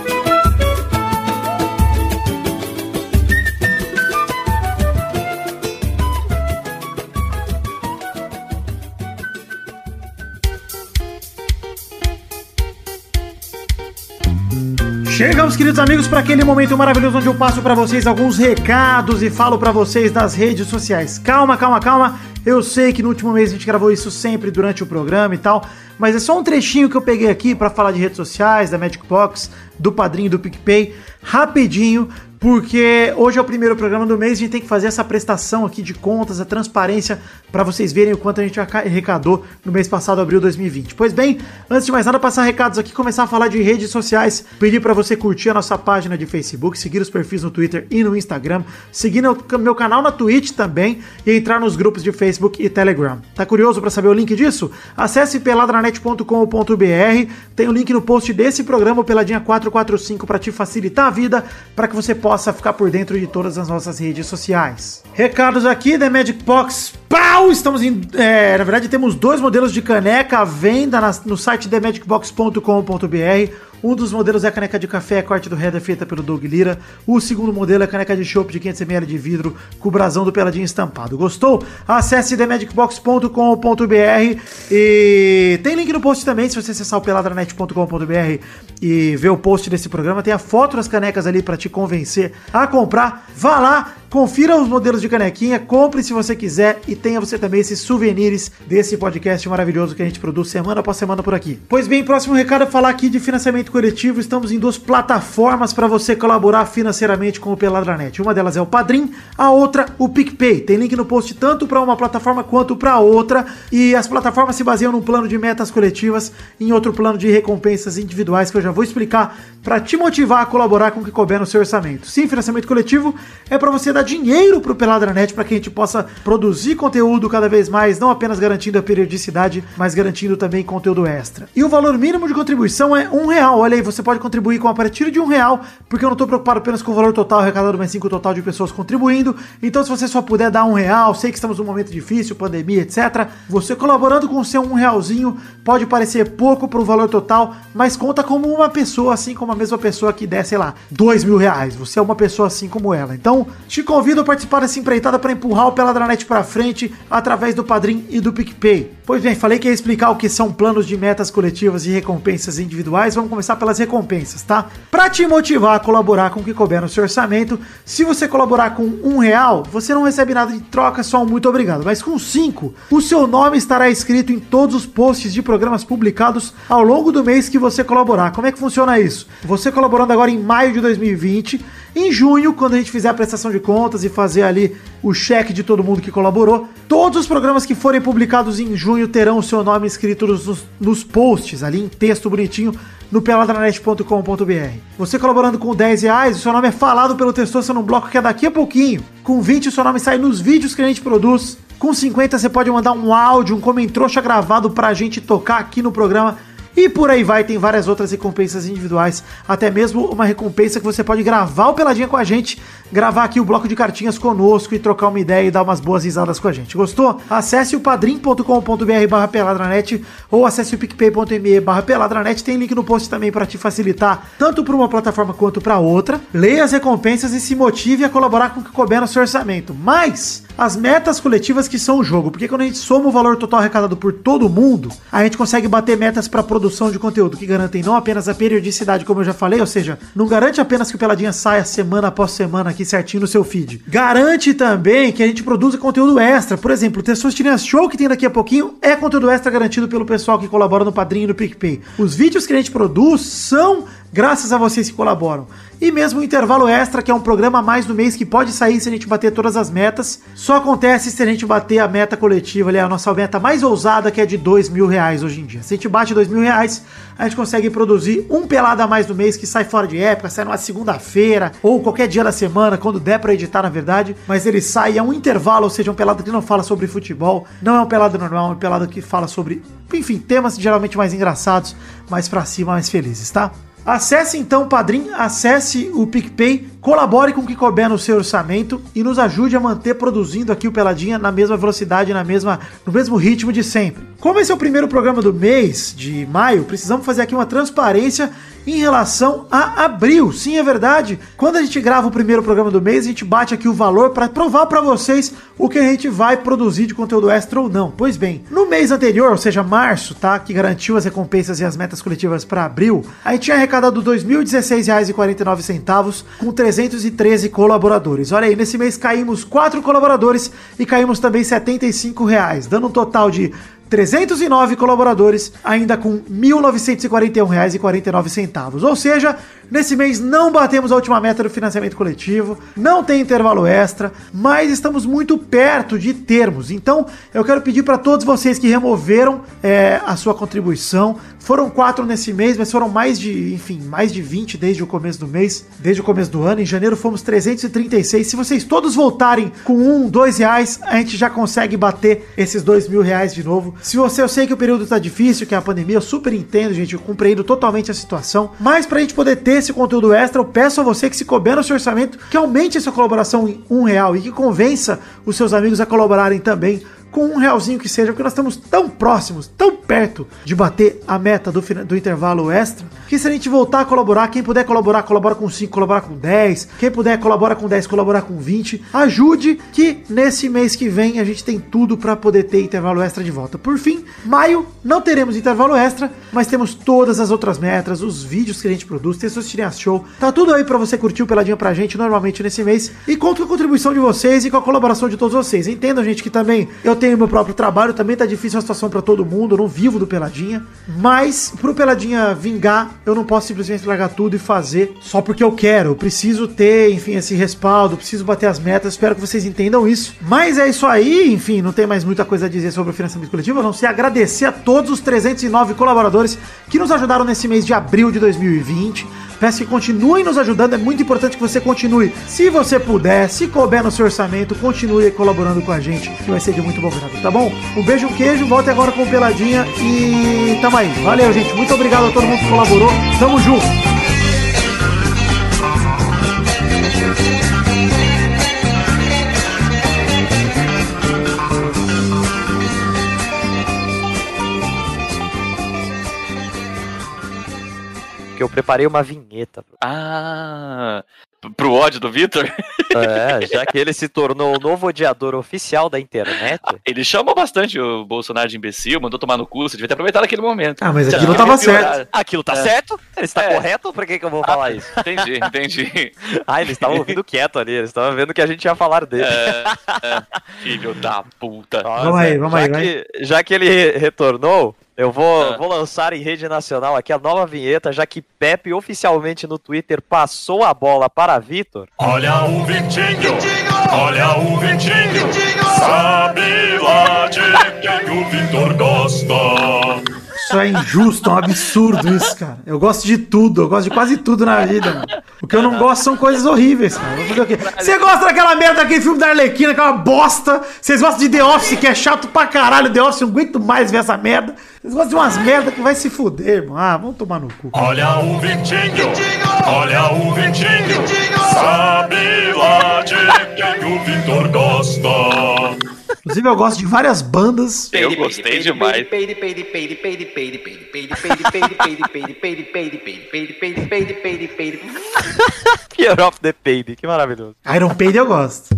Chegamos, queridos amigos, para aquele momento maravilhoso onde eu passo para vocês alguns recados e falo para vocês das redes sociais. Calma, calma, calma. Eu sei que no último mês a gente gravou isso sempre durante o programa e tal, mas é só um trechinho que eu peguei aqui para falar de redes sociais, da Magic Box, do Padrinho do PicPay, rapidinho, porque hoje é o primeiro programa do mês, a gente tem que fazer essa prestação aqui de contas, a transparência, para vocês verem o quanto a gente arrecadou no mês passado, abril de 2020. Pois bem, antes de mais nada, passar recados aqui, começar a falar de redes sociais, pedir para você curtir a nossa página de Facebook, seguir os perfis no Twitter e no Instagram, seguir meu canal na Twitch também e entrar nos grupos de Facebook e Telegram. Tá curioso para saber o link disso? Acesse peladranet.com.br, tem o link no post desse programa, Peladinha 445, para te facilitar a vida, para que você possa ficar por dentro de todas as nossas redes sociais. Recados aqui da Magic Box. Pau! Estamos em. é, na verdade, temos dois modelos de caneca à venda na- no site themagicbox.com.br. Um dos modelos é a caneca de café, corte do header feita pelo Doug Lira. O segundo modelo é a caneca de chopp de 500ml de vidro com o brasão do Peladinho estampado. Gostou? Acesse themagicbox.com.br e tem link no post também, se você acessar o peladranet.com.br e ver o post desse programa, tem a foto das canecas ali para te convencer a comprar. Vá lá, confira os modelos de canequinha, compre se você quiser e tenha você também esses souvenirs desse podcast maravilhoso que a gente produz semana após semana por aqui. Pois bem, próximo recado é falar aqui de financiamento coletivo. Estamos em duas plataformas para você colaborar financeiramente com o Peladranet. Uma delas é o Padrim, a outra o PicPay. Tem link no post tanto para uma plataforma quanto para outra e as plataformas se baseiam num plano de metas coletivas em outro plano de recompensas individuais que eu já vou explicar para te motivar a colaborar com o que couber no seu orçamento. Sim, financiamento coletivo é para você dar dinheiro pro Peladranet para que a gente possa produzir conteúdo cada vez mais, não apenas garantindo a periodicidade, mas garantindo também conteúdo extra. E o valor mínimo de contribuição é um real. Olha aí, você pode contribuir com a partir de um real, porque eu não estou preocupado apenas com o valor total arrecadado, mas sim com o total de pessoas contribuindo. Então, se você só puder dar um real, sei que estamos num momento difícil, pandemia, etc. Você colaborando com o seu um realzinho pode parecer pouco para o valor total, mas conta como uma pessoa, assim como a mesma pessoa que der, sei lá, dois mil reais. Você é uma pessoa assim como ela. Então, te convido a participar dessa empreitada para empurrar o Peladranet para frente através do Padrim e do PicPay. Pois bem, falei que ia explicar o que são planos de metas coletivas e recompensas individuais. Vamos começar pelas recompensas, tá? Para te motivar a colaborar com o que couber no seu orçamento, se você colaborar com um real, você não recebe nada de troca, só um muito obrigado. Mas com cinco, o seu nome estará escrito em todos os posts de programas publicados ao longo do mês que você colaborar. Como é que funciona isso? Você colaborando agora em maio de 2020 em junho, quando a gente fizer a prestação de contas e fazer ali o cheque de todo mundo que colaborou, todos os programas que forem publicados em junho terão o seu nome escrito nos, nos posts, ali em texto bonitinho, no peladranet.com.br. Você colaborando com 10 reais, o seu nome é falado pelo Testosta num bloco que é daqui a pouquinho. Com 20, o seu nome sai nos vídeos que a gente produz. Com 50, você pode mandar um áudio, um comentrouxa gravado pra gente tocar aqui no programa e por aí vai, tem várias outras recompensas individuais, até mesmo uma recompensa que você pode gravar o Peladinha com a gente, gravar aqui o bloco de cartinhas conosco e trocar uma ideia e dar umas boas risadas com a gente. Gostou? Acesse o padrim.com.br barra peladranet ou acesse o picpay.me barra peladranet, tem link no post também para te facilitar, tanto para uma plataforma quanto para outra. Leia as recompensas e se motive a colaborar com o que couber no seu orçamento. Mas as metas coletivas que são o jogo, porque quando a gente soma o valor total arrecadado por todo mundo, a gente consegue bater metas para produção produção de conteúdo que garantem não apenas a periodicidade, como eu já falei, ou seja, não garante apenas que o Peladinha saia semana após semana aqui certinho no seu feed. Garante também que a gente produza conteúdo extra. Por exemplo, o Testosterinha Show que tem daqui a pouquinho é conteúdo extra garantido pelo pessoal que colabora no Padrinho e no PicPay. Os vídeos que a gente produz são graças a vocês que colaboram. E mesmo o intervalo extra, que é um programa a mais do mês que pode sair se a gente bater todas as metas, só acontece se a gente bater a meta coletiva, ali, a nossa meta mais ousada, que é de dois mil reais hoje em dia. Se a gente bate dois mil reais, a gente consegue produzir um pelado a mais do mês que sai fora de época, sai numa segunda-feira ou qualquer dia da semana, quando der para editar, na verdade. Mas ele sai, é um intervalo, ou seja, um pelado que não fala sobre futebol, não é um pelado normal, é um pelado que fala sobre, enfim, temas geralmente mais engraçados, mais pra cima, mais felizes, tá? Acesse então o Padrim, acesse o PicPay, colabore com o que couber no seu orçamento e nos ajude a manter produzindo aqui o Peladinha na mesma velocidade, na mesma, no mesmo ritmo de sempre. Como esse é o primeiro programa do mês de maio, precisamos fazer aqui uma transparência em relação a abril. Sim, é verdade. Quando a gente grava o primeiro programa do mês, a gente bate aqui o valor para provar para vocês o que a gente vai produzir de conteúdo extra ou não. Pois bem, no mês anterior, ou seja, março, tá, que garantiu as recompensas e as metas coletivas para abril, a gente tinha arrecadado R$ 2.016,49 com 313 colaboradores. Olha aí, nesse mês caímos 4 colaboradores e caímos também 75 reais, dando um total de 309 colaboradores, ainda com R$ 1.941,49. Ou seja, Nesse mês não batemos a última meta do financiamento coletivo, não tem intervalo extra, mas estamos muito perto de termos. Então eu quero pedir para todos vocês que removeram é, a sua contribuição. Foram quatro nesse mês, mas foram mais de, enfim, mais de 20 desde o começo do mês, desde o começo do ano. Em janeiro fomos 336. Se vocês todos voltarem com um, dois reais, a gente já consegue bater esses dois mil reais de novo. Se você, eu sei que o período tá difícil, que é a pandemia, eu super entendo, gente, eu compreendo totalmente a situação, mas pra gente poder ter esse conteúdo extra, eu peço a você que se couber no seu orçamento, que aumente a sua colaboração em um real e que convença os seus amigos a colaborarem também com um realzinho que seja, porque nós estamos tão próximos, tão perto de bater a meta do, do intervalo extra, que se a gente voltar a colaborar, quem puder colaborar, colabora com 5, colabora com 10, quem puder colabora com 10, colabora com 20, ajude que nesse mês que vem a gente tem tudo para poder ter intervalo extra de volta. Por fim, maio não teremos intervalo extra, mas temos todas as outras metas, os vídeos que a gente produz, suas tirinhas show, tá tudo aí para você curtir o peladinho pra gente normalmente nesse mês e conto com a contribuição de vocês e com a colaboração de todos vocês. Entendam, gente, que também eu tenho tenho meu próprio trabalho, também tá difícil a situação para todo mundo, eu não vivo do Peladinha. Mas pro Peladinha vingar, eu não posso simplesmente largar tudo e fazer só porque eu quero. Eu preciso ter, enfim, esse respaldo, preciso bater as metas, espero que vocês entendam isso. Mas é isso aí, enfim, não tem mais muita coisa a dizer sobre o financiamento coletivo, a não ser agradecer a todos os 309 colaboradores que nos ajudaram nesse mês de abril de 2020 Peço que continuem nos ajudando, é muito importante que você continue. Se você puder, se couber no seu orçamento, continue colaborando com a gente, que vai ser de muito bom grado, tá bom? Um beijo, um queijo, volte agora com Peladinha e tamo aí. Valeu, gente. Muito obrigado a todo mundo que colaborou. Tamo junto. Eu preparei uma vinheta. Ah, pro ódio do Vitor? *laughs* É, já que ele se tornou o novo odiador oficial da internet. Ele chamou bastante o Bolsonaro de imbecil, mandou tomar no cu, você devia ter aproveitado aquele momento. Ah, mas aquilo devia tava piorar. certo. Aquilo tá É. certo? Ele está É. correto? Por que, que eu vou falar isso? *laughs* Entendi, entendi. *laughs* Ah, eles estavam ouvindo quieto ali, eles estavam vendo que a gente ia falar dele. É, é, filho da puta. Nossa, Vamos aí, vamos já aí, que, Já que ele re- retornou, eu vou, Ah. vou lançar em rede nacional aqui a nova vinheta, já que Pepe oficialmente no Twitter passou a bola para Vitor. Olha o Vitinho, olha o Vitinho, sabe lá de quem o Vitor gosta. Isso é injusto, é um absurdo isso, cara. Eu gosto de tudo, eu gosto de quase tudo na vida, mano. O que eu não gosto são coisas horríveis, cara. Vou fazer o quê? Você gosta daquela merda daquele filme da Arlequina, aquela bosta? Vocês gostam de The Office, que é chato pra caralho, The Office, eu não aguento mais ver essa merda. Vocês gostam de umas merda que vai se fuder, irmão. Ah, vamos tomar no cu. Olha o Vitinho, olha o Vitinho, sabe lá de quem o Vitor gosta. Inclusive, eu gosto de várias bandas. Eu gostei demais. Fear of the Paid, que maravilhoso. Iron Maiden eu gosto.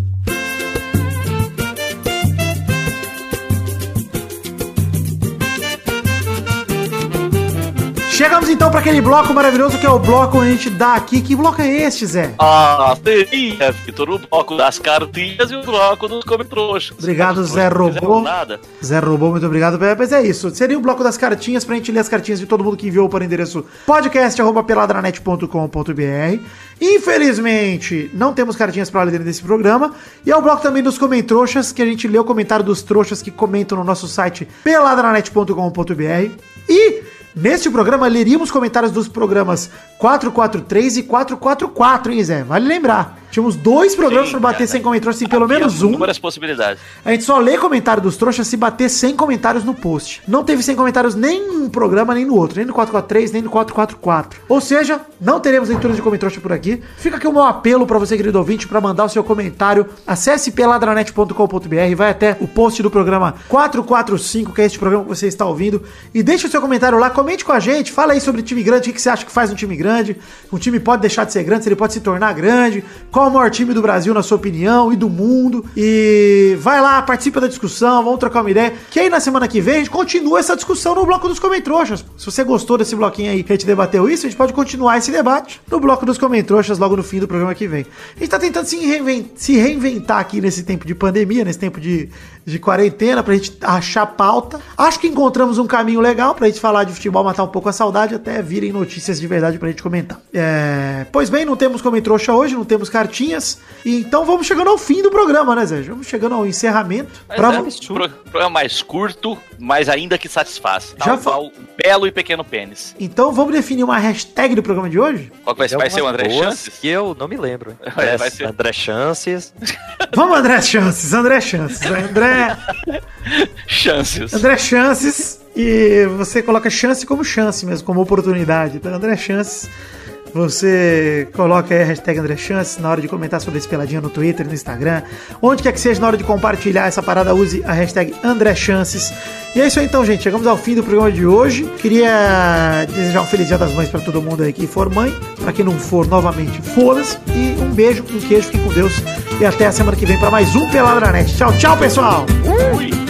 Chegamos então para aquele bloco maravilhoso que é o bloco onde a gente dá aqui. Que bloco é este, Zé? Ah, seria, Vitor, o bloco das cartinhas e o bloco dos come-trouxas. Obrigado, Zé Robô. não fizeram Nada. Zé Robô, muito obrigado. Mas é isso. Seria o bloco das cartinhas pra gente ler as cartinhas de todo mundo que enviou para o endereço podcast.peladranet.com.br. Infelizmente, não temos cartinhas para ler nesse programa. E é o bloco também dos comentroxas, que a gente lê o comentário dos trouxas que comentam no nosso site peladranet.com.br. E neste programa leríamos comentários dos programas 443 e 444, hein, Zé? Vale lembrar. Tínhamos dois programas para bater cara. sem comentários, tem pelo Havia menos um. Inúmeras possibilidades. A gente só lê comentário dos trouxas se bater 100 comentários no post. Não teve 100 comentários nem num programa, nem no outro. Nem no 443, nem no 444. Ou seja, não teremos leitura de comentário por aqui. Fica aqui o meu apelo pra você, querido ouvinte, pra mandar o seu comentário. Acesse peladranet.com.br, vai até o post do programa 445, que é este programa que você está ouvindo. E deixe o seu comentário lá, comente com a gente. Fala aí sobre time grande, o que você acha que faz um time grande. Um time pode deixar de ser grande, se ele pode se tornar grande. Qual é o maior time do Brasil, na sua opinião, e do mundo. E vai lá, participa da discussão, vamos trocar uma ideia. Que aí na semana que vem a gente continua essa discussão no bloco dos comentroxas. Se você gostou desse bloquinho aí que a gente debateu isso, a gente pode continuar esse debate no bloco dos comentroxas logo no fim do programa que vem. A gente tá tentando se, reinven- se reinventar aqui nesse tempo de pandemia, nesse tempo de, de quarentena, pra gente achar pauta. Acho que encontramos um caminho legal pra gente falar de futebol, matar um pouco a saudade, até virem notícias de verdade pra gente comentar. É, Pois bem, não temos comentroxa hoje, não temos cartinhas. E então vamos chegando ao fim do programa, né, Zé? Vamos chegando ao encerramento. Mas Pra é um pro- programa mais curto, mas ainda que satisfaz. Já Tal fa- qual belo e pequeno pênis. Então vamos definir uma hashtag do programa de hoje? Qual que vai, vai ser o André Chances? Que eu não me lembro. *laughs* Vai- André, vai ser- André Chances. Vamos, André Chances, André Chances. André, *laughs* Chances. André Chances. E você coloca chance como chance mesmo, como oportunidade. Então, André Chances. Você coloca aí a hashtag André Chances na hora de comentar sobre esse peladinha no Twitter, no Instagram. Onde quer que seja, na hora de compartilhar essa parada, use a hashtag André Chances. E é isso aí então, gente. Chegamos ao fim do programa de hoje. Queria desejar um feliz dia das mães pra todo mundo aí que for mãe. Pra quem não for, novamente, foda-se. E um beijo, um queijo, fiquem com Deus. E até a semana que vem pra mais um Peladranet. Tchau, tchau, pessoal! Ui.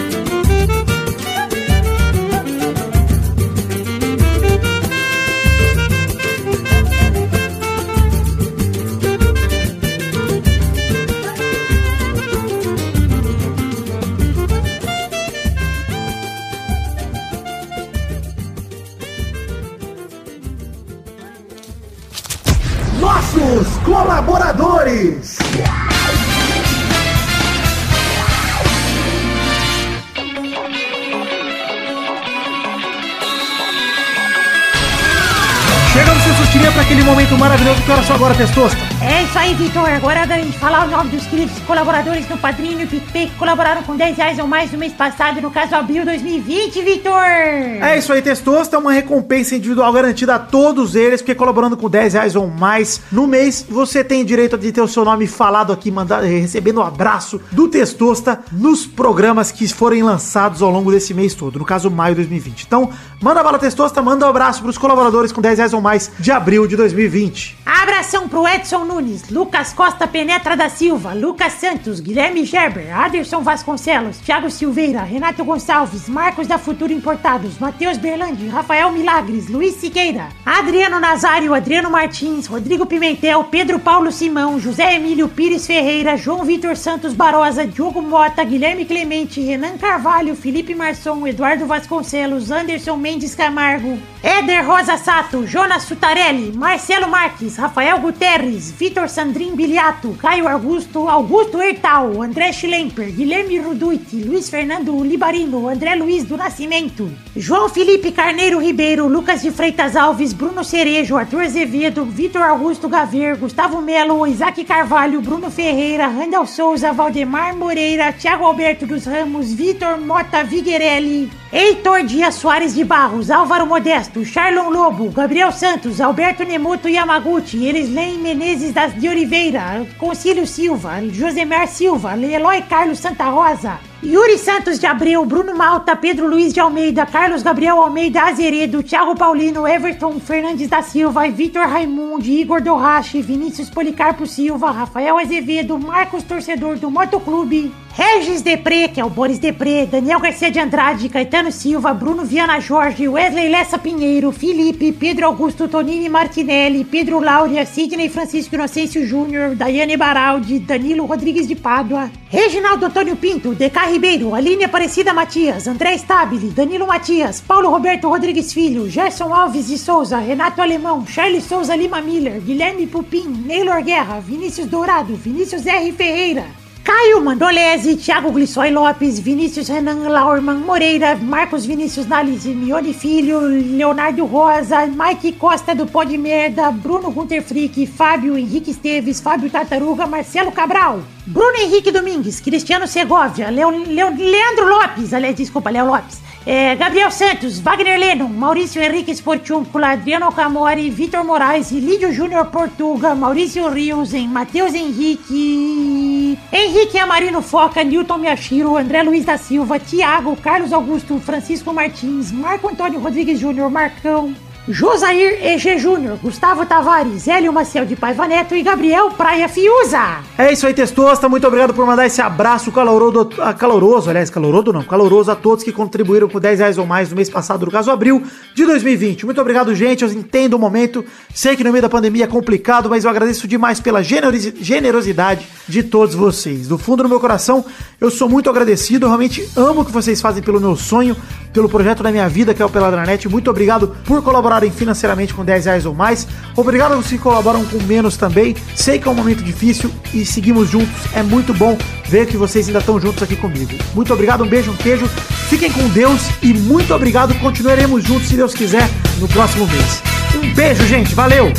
Para aquele momento maravilhoso que era só agora, Testosta. É isso aí, Vitor. Agora da gente falar o nome dos queridos colaboradores no Padrinho e PicPay que colaboraram com 10 reais ou mais no mês passado, no caso abril 2020, Vitor. É isso aí, Testosta é uma recompensa individual garantida a todos eles, porque colaborando com 10 reais ou mais no mês, você tem direito de ter o seu nome falado aqui, mandado, recebendo um abraço do Testosta nos programas que forem lançados ao longo desse mês todo, no caso maio de 2020. Então, manda bala Testosta, manda um abraço pros colaboradores com 10 reais ou mais de abril de 2020. Abração pro Edson Lucas Costa Penetra da Silva, Lucas Santos, Guilherme Gerber, Aderson Vasconcelos, Thiago Silveira, Renato Gonçalves, Marcos da Futuro Importados, Matheus Berlandi, Rafael Milagres, Luiz Siqueira, Adriano Nazário, Adriano Martins, Rodrigo Pimentel, Pedro Paulo Simão, José Emílio Pires Ferreira, João Vitor Santos Barosa, Diogo Mota, Guilherme Clemente, Renan Carvalho, Felipe Marçom, Eduardo Vasconcelos, Anderson Mendes Camargo, Éder Rosa Sato, Jonas Sutarelli, Marcelo Marques, Rafael Guterres, Vitor Sandrin Biliato, Caio Augusto, Augusto Hertal, André Schlemper, Guilherme Ruduit, Luiz Fernando Libarino, André Luiz do Nascimento, João Felipe Carneiro Ribeiro, Lucas de Freitas Alves, Bruno Cerejo, Arthur Azevedo, Vitor Augusto Gaver, Gustavo Melo, Isaac Carvalho, Bruno Ferreira, Randall Souza, Valdemar Moreira, Thiago Alberto dos Ramos, Vitor Mota Viguerelli, Heitor Dias Soares de Barros, Álvaro Modesto, Charlon Lobo, Gabriel Santos, Alberto Nemoto Yamaguchi, Erislen Menezes das de Oliveira, Concílio Silva, Josemar Silva, Eloy Carlos Santa Rosa, Yuri Santos de Abreu, Bruno Malta, Pedro Luiz de Almeida, Carlos Gabriel Almeida Azeredo, Thiago Paulino, Everton Fernandes da Silva, Vitor Raimundo, Igor Dorrache, Vinícius Policarpo Silva, Rafael Azevedo, Marcos Torcedor do Motoclube, Regis Depré, que é o Boris Depré, Daniel Garcia de Andrade, Caetano Silva, Bruno Viana Jorge, Wesley Lessa Pinheiro, Felipe, Pedro Augusto Tonini Martinelli, Pedro Laura, Sidney Francisco Inocêncio Júnior, Daiane Baraldi, Danilo Rodrigues de Pádua, Reginaldo Antônio Pinto, DK Ribeiro, Aline Aparecida Matias, André Stabile, Danilo Matias, Paulo Roberto Rodrigues Filho, Gerson Alves de Souza, Renato Alemão, Charles Souza Lima Miller, Guilherme Pupim, Neylor Guerra, Vinícius Dourado, Vinícius R. Ferreira, Caio Mandolese, Thiago Glissói Lopes, Vinícius Renan Laurman Moreira, Marcos Vinícius Nales, Mione Filho, Leonardo Rosa, Mike Costa do Pó de Merda, Bruno Gunter Frick, Fábio Henrique Esteves, Fábio Tartaruga, Marcelo Cabral, Bruno Henrique Domingues, Cristiano Segovia, Leo, Leo, Leandro Lopes, aliás, desculpa, Léo Lopes, é, Gabriel Santos, Wagner Lennon, Maurício Henrique Sportiúncula, Adriano Camori, Vitor Moraes, Lídio Júnior Portuga, Maurício Riusen, Matheus Henrique, Henrique Amarino Foca, Newton Miyashiro, André Luiz da Silva, Thiago, Carlos Augusto, Francisco Martins, Marco Antônio Rodrigues Júnior, Marcão, Josair EG Júnior, Gustavo Tavares, Hélio Maciel de Paiva Neto e Gabriel Praia Fiuza. É isso aí, Testosta. Muito obrigado por mandar esse abraço caloroso, ah, caloroso, aliás, caloroso não, caloroso a todos que contribuíram com 10 reais ou mais no mês passado, no caso abril de 2020. Muito obrigado, gente. Eu entendo o momento. Sei que no meio da pandemia é complicado, mas eu agradeço demais pela generosi- generosidade de todos vocês. Do fundo do meu coração, eu sou muito agradecido. Eu realmente amo o que vocês fazem pelo meu sonho, pelo projeto da minha vida, que é o Peladranet. Muito obrigado por colaborarem financeiramente com 10 reais ou mais. Obrigado aos que colaboram com menos também. Sei que é um momento difícil e seguimos juntos. É muito bom ver que vocês ainda estão juntos aqui comigo. Muito obrigado, um beijo, um queijo. Fiquem com Deus e muito obrigado. Continuaremos juntos, se Deus quiser, no próximo mês. Um beijo, gente. Valeu!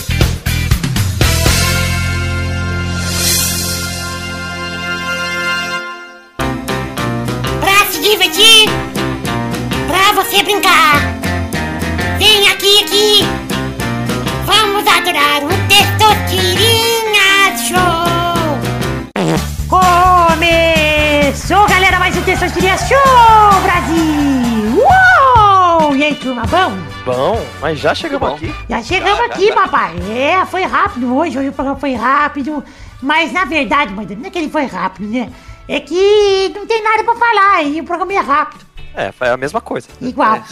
Pra se divertir, pra você brincar. Vem aqui, aqui. Vamos adorar o Testosterinha Show. Começou, galera, mais um Testosterinha Show, Brasil. Uou! E aí, turma, bom? Bom, mas já chegamos Bom. aqui. Já chegamos Já, já, aqui, já. papai. É, foi rápido hoje, hoje o programa foi rápido. Mas na verdade, mãe, não é que ele foi rápido, né? É que não tem nada pra falar e o programa é rápido. É, foi a mesma coisa. Igual. *laughs*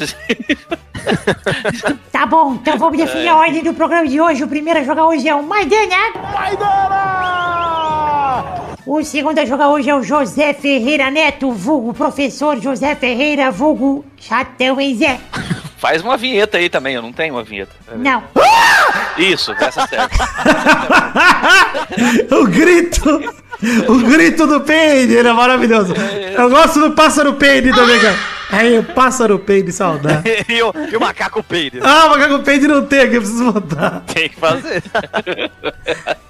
*laughs* Tá bom, então vamos definir a ordem do programa de hoje. O primeiro a jogar hoje é o Maidana. O segundo a jogar hoje é o José Ferreira Neto, vulgo professor José Ferreira, vulgo chatão, hein, Zé? *laughs* Faz uma vinheta aí também, eu não tenho uma vinheta. Não. Isso, essa serve. o grito! O grito do Peide, ele é maravilhoso. Eu gosto do pássaro Peide também, cara. Aí, o pássaro Peide, saudade. *laughs* e, o, e o macaco peide. Ah, o macaco Peide não tem aqui, eu preciso botar. Tem que fazer. *laughs*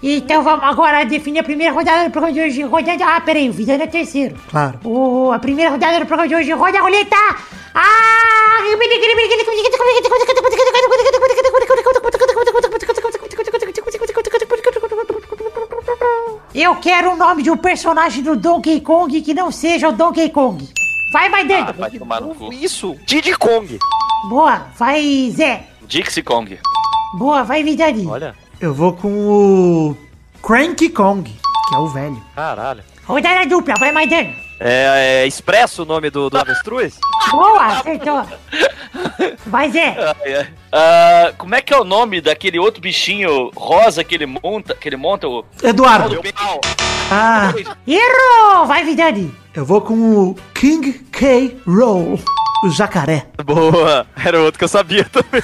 Então vamos agora definir a primeira rodada do programa de hoje. Rodada. Ah, peraí, o Vidano é terceiro. Claro. O, a primeira rodada do programa de hoje. Roda a roleta. Ah! Eu quero o nome de um personagem do Donkey Kong que não seja o Donkey Kong. Vai, vai, Ah, Dani. vai tomar no cu. Isso, Diddy Kong. Boa, vai, Zé. Dixie Kong. Boa, vai, Vidani. Olha, Eu vou com o Cranky Kong, que é o velho. caralho. Rodada dupla, vai, Maidana. É, é expresso o nome do, do avestruz? Boa, acertou. Vai, Zé. Ah, como é que é o nome daquele outro bichinho rosa que ele monta? Que ele monta o. Eduardo. Ah, Errou! Vai, Vidani. Eu vou com o King K. Roll, o jacaré. Boa, era o outro que eu sabia também.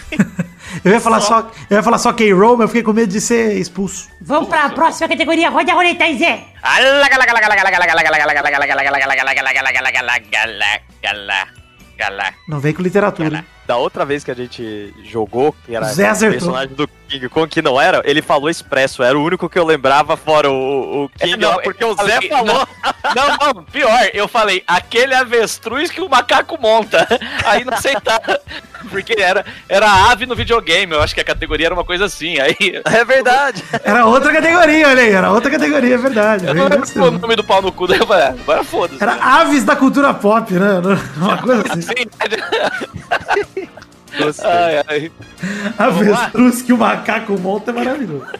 Eu ia falar só, eu ia falar só K. Roll, mas eu fiquei com medo de ser expulso. Vamos pra próxima categoria. Roda a roleta aí, Zé. Não vem com literatura. hein? Da outra vez que a gente jogou, que era Zé o personagem do King Kong, que não era, ele falou expresso, era o único que eu lembrava fora o, o King, É, não, lá, porque o Zé falou. Não, não, pior, eu falei, aquele avestruz que o macaco monta. Aí não aceitava. Porque era, era ave no videogame, eu acho que a categoria era uma coisa assim. Aí. É verdade. Era outra categoria, olha aí, era outra categoria, é verdade. Eu não lembro é o nome do pau no cu, daí eu falei, ah, agora foda-se. Era aves da cultura pop, né? *laughs* Uma coisa assim. Sim. *laughs* Gostei. Ai, ai. Avestruz que o macaco monta é maravilhoso. *laughs*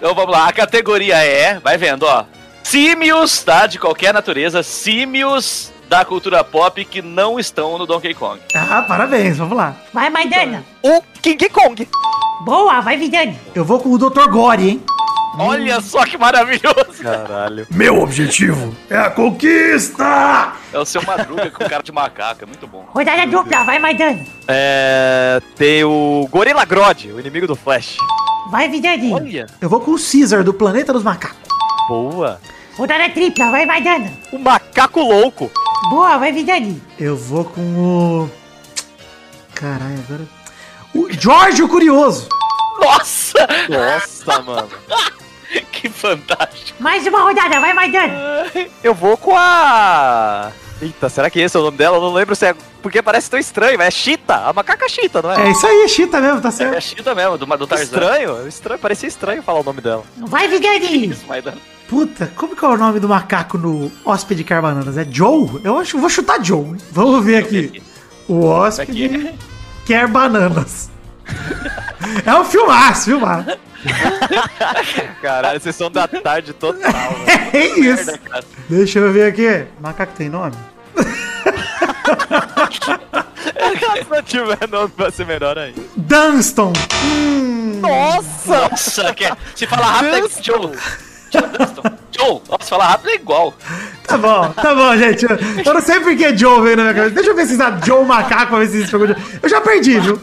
Então vamos lá, a categoria é, vai vendo, ó. Símios, tá? De qualquer natureza, símios da cultura pop que não estão no Donkey Kong. Ah, parabéns, vamos lá. Vai, Maidana. O King Kong. Boa, vai, Vidani. Eu vou com o Dr. Gore, hein? Olha só que maravilhoso! Caralho. Meu objetivo é a conquista! É o seu Madruga com cara de macaco, é muito bom. Rodada dupla, vai, Maidana. É. Tem o Gorilla Grodd, o inimigo do Flash. Vai, Vidani. Olha! Eu vou com o Caesar do Planeta dos Macacos. Boa. Rodada tripla, vai, Maidana. O macaco louco. Boa, vai, Vidani. Eu vou com o. Caralho, agora. O Jorge o Curioso. Nossa! Nossa, mano. *laughs* Que fantástico! Mais uma rodada, vai, Maidana. Eu vou com a. Eita, será que esse é o nome dela? Eu não lembro se é. Porque parece tão estranho, mas é Chita, a macaca Chita, não é? É isso aí, é Chita mesmo, tá É certo. Chita mesmo, do, do Tarzan. Estranho, estranho, parecia estranho falar o nome dela. Vai, Vidani. Isso, Puta, como que é o nome do macaco no Hóspede Quer Bananas? É Joe? Eu acho, vou chutar Joe. hein? Vamos ver aqui. O Hóspede Quer Bananas. *laughs* É um filmaço, filmaço. *laughs* Caralho, vocês são da tarde total, *laughs* velho. É isso. Merda. Deixa eu ver aqui. Macaco tem nome? *laughs* Se não tiver nome, vai ser melhor ainda. Dunston. Nossa! Nossa, que é- se falar rápido é Joe. Joe, Dunston. Joe, nossa, se falar rápido é igual. Tá bom, tá bom, gente. Eu, eu não sei porque Joe veio na minha cabeça. Deixa eu ver se dá Joe Macaco pra ver se isso pegou. Eu já perdi, viu?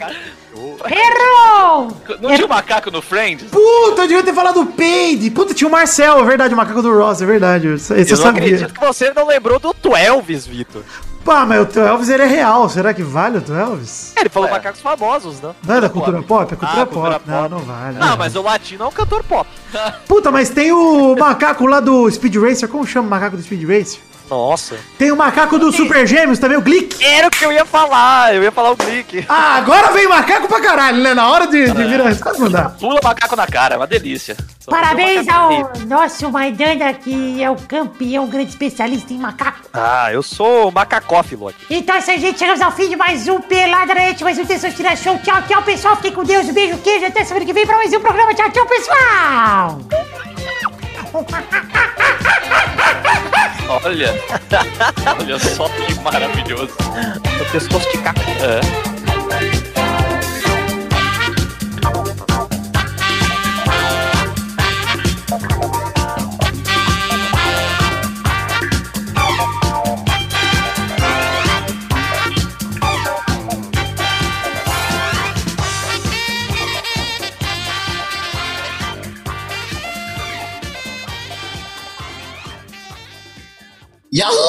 Errou. Não tinha um macaco no Friends? Puta, eu devia ter falado do Peide. Puta, tinha o Marcel, é verdade, o macaco do Ross, é verdade. Esse eu, Eu não sabia. acredito que você não lembrou do Twelves, Vitor. Pá, mas o teu Elvis ele é real. Será que vale o teu Elvis? Ele falou Ué. macacos famosos, não? Não é da cultura pop? É cultura Ah, pop. cultura Não, pop. não vale. Não, mas o latino é um cantor pop. Puta, mas tem o macaco lá do Speed Racer. Como chama o macaco do Speed Racer? Nossa. Tem o macaco do Super Gêmeos também, o Glick. Era o que eu ia falar, eu ia falar o Glick. Ah, agora vem macaco pra caralho, né? Na hora de, de virar a resposta, não dá. Pula macaco na cara, é uma delícia. Só Parabéns um ao nosso Maidana, que é o campeão, grande especialista em macaco. Ah, eu sou macacófilo aqui. Então é isso aí, gente. Chegamos ao fim de mais um Pelada na Net, mais um Tensão Tira Show. Tchau, tchau, pessoal. Fiquem com Deus. Um beijo, queijo. Até semana que vem pra mais um programa. Tchau, tchau, pessoal. *laughs* Olha. Olha só que maravilhoso. O pescoço de caco. É. Yahoo!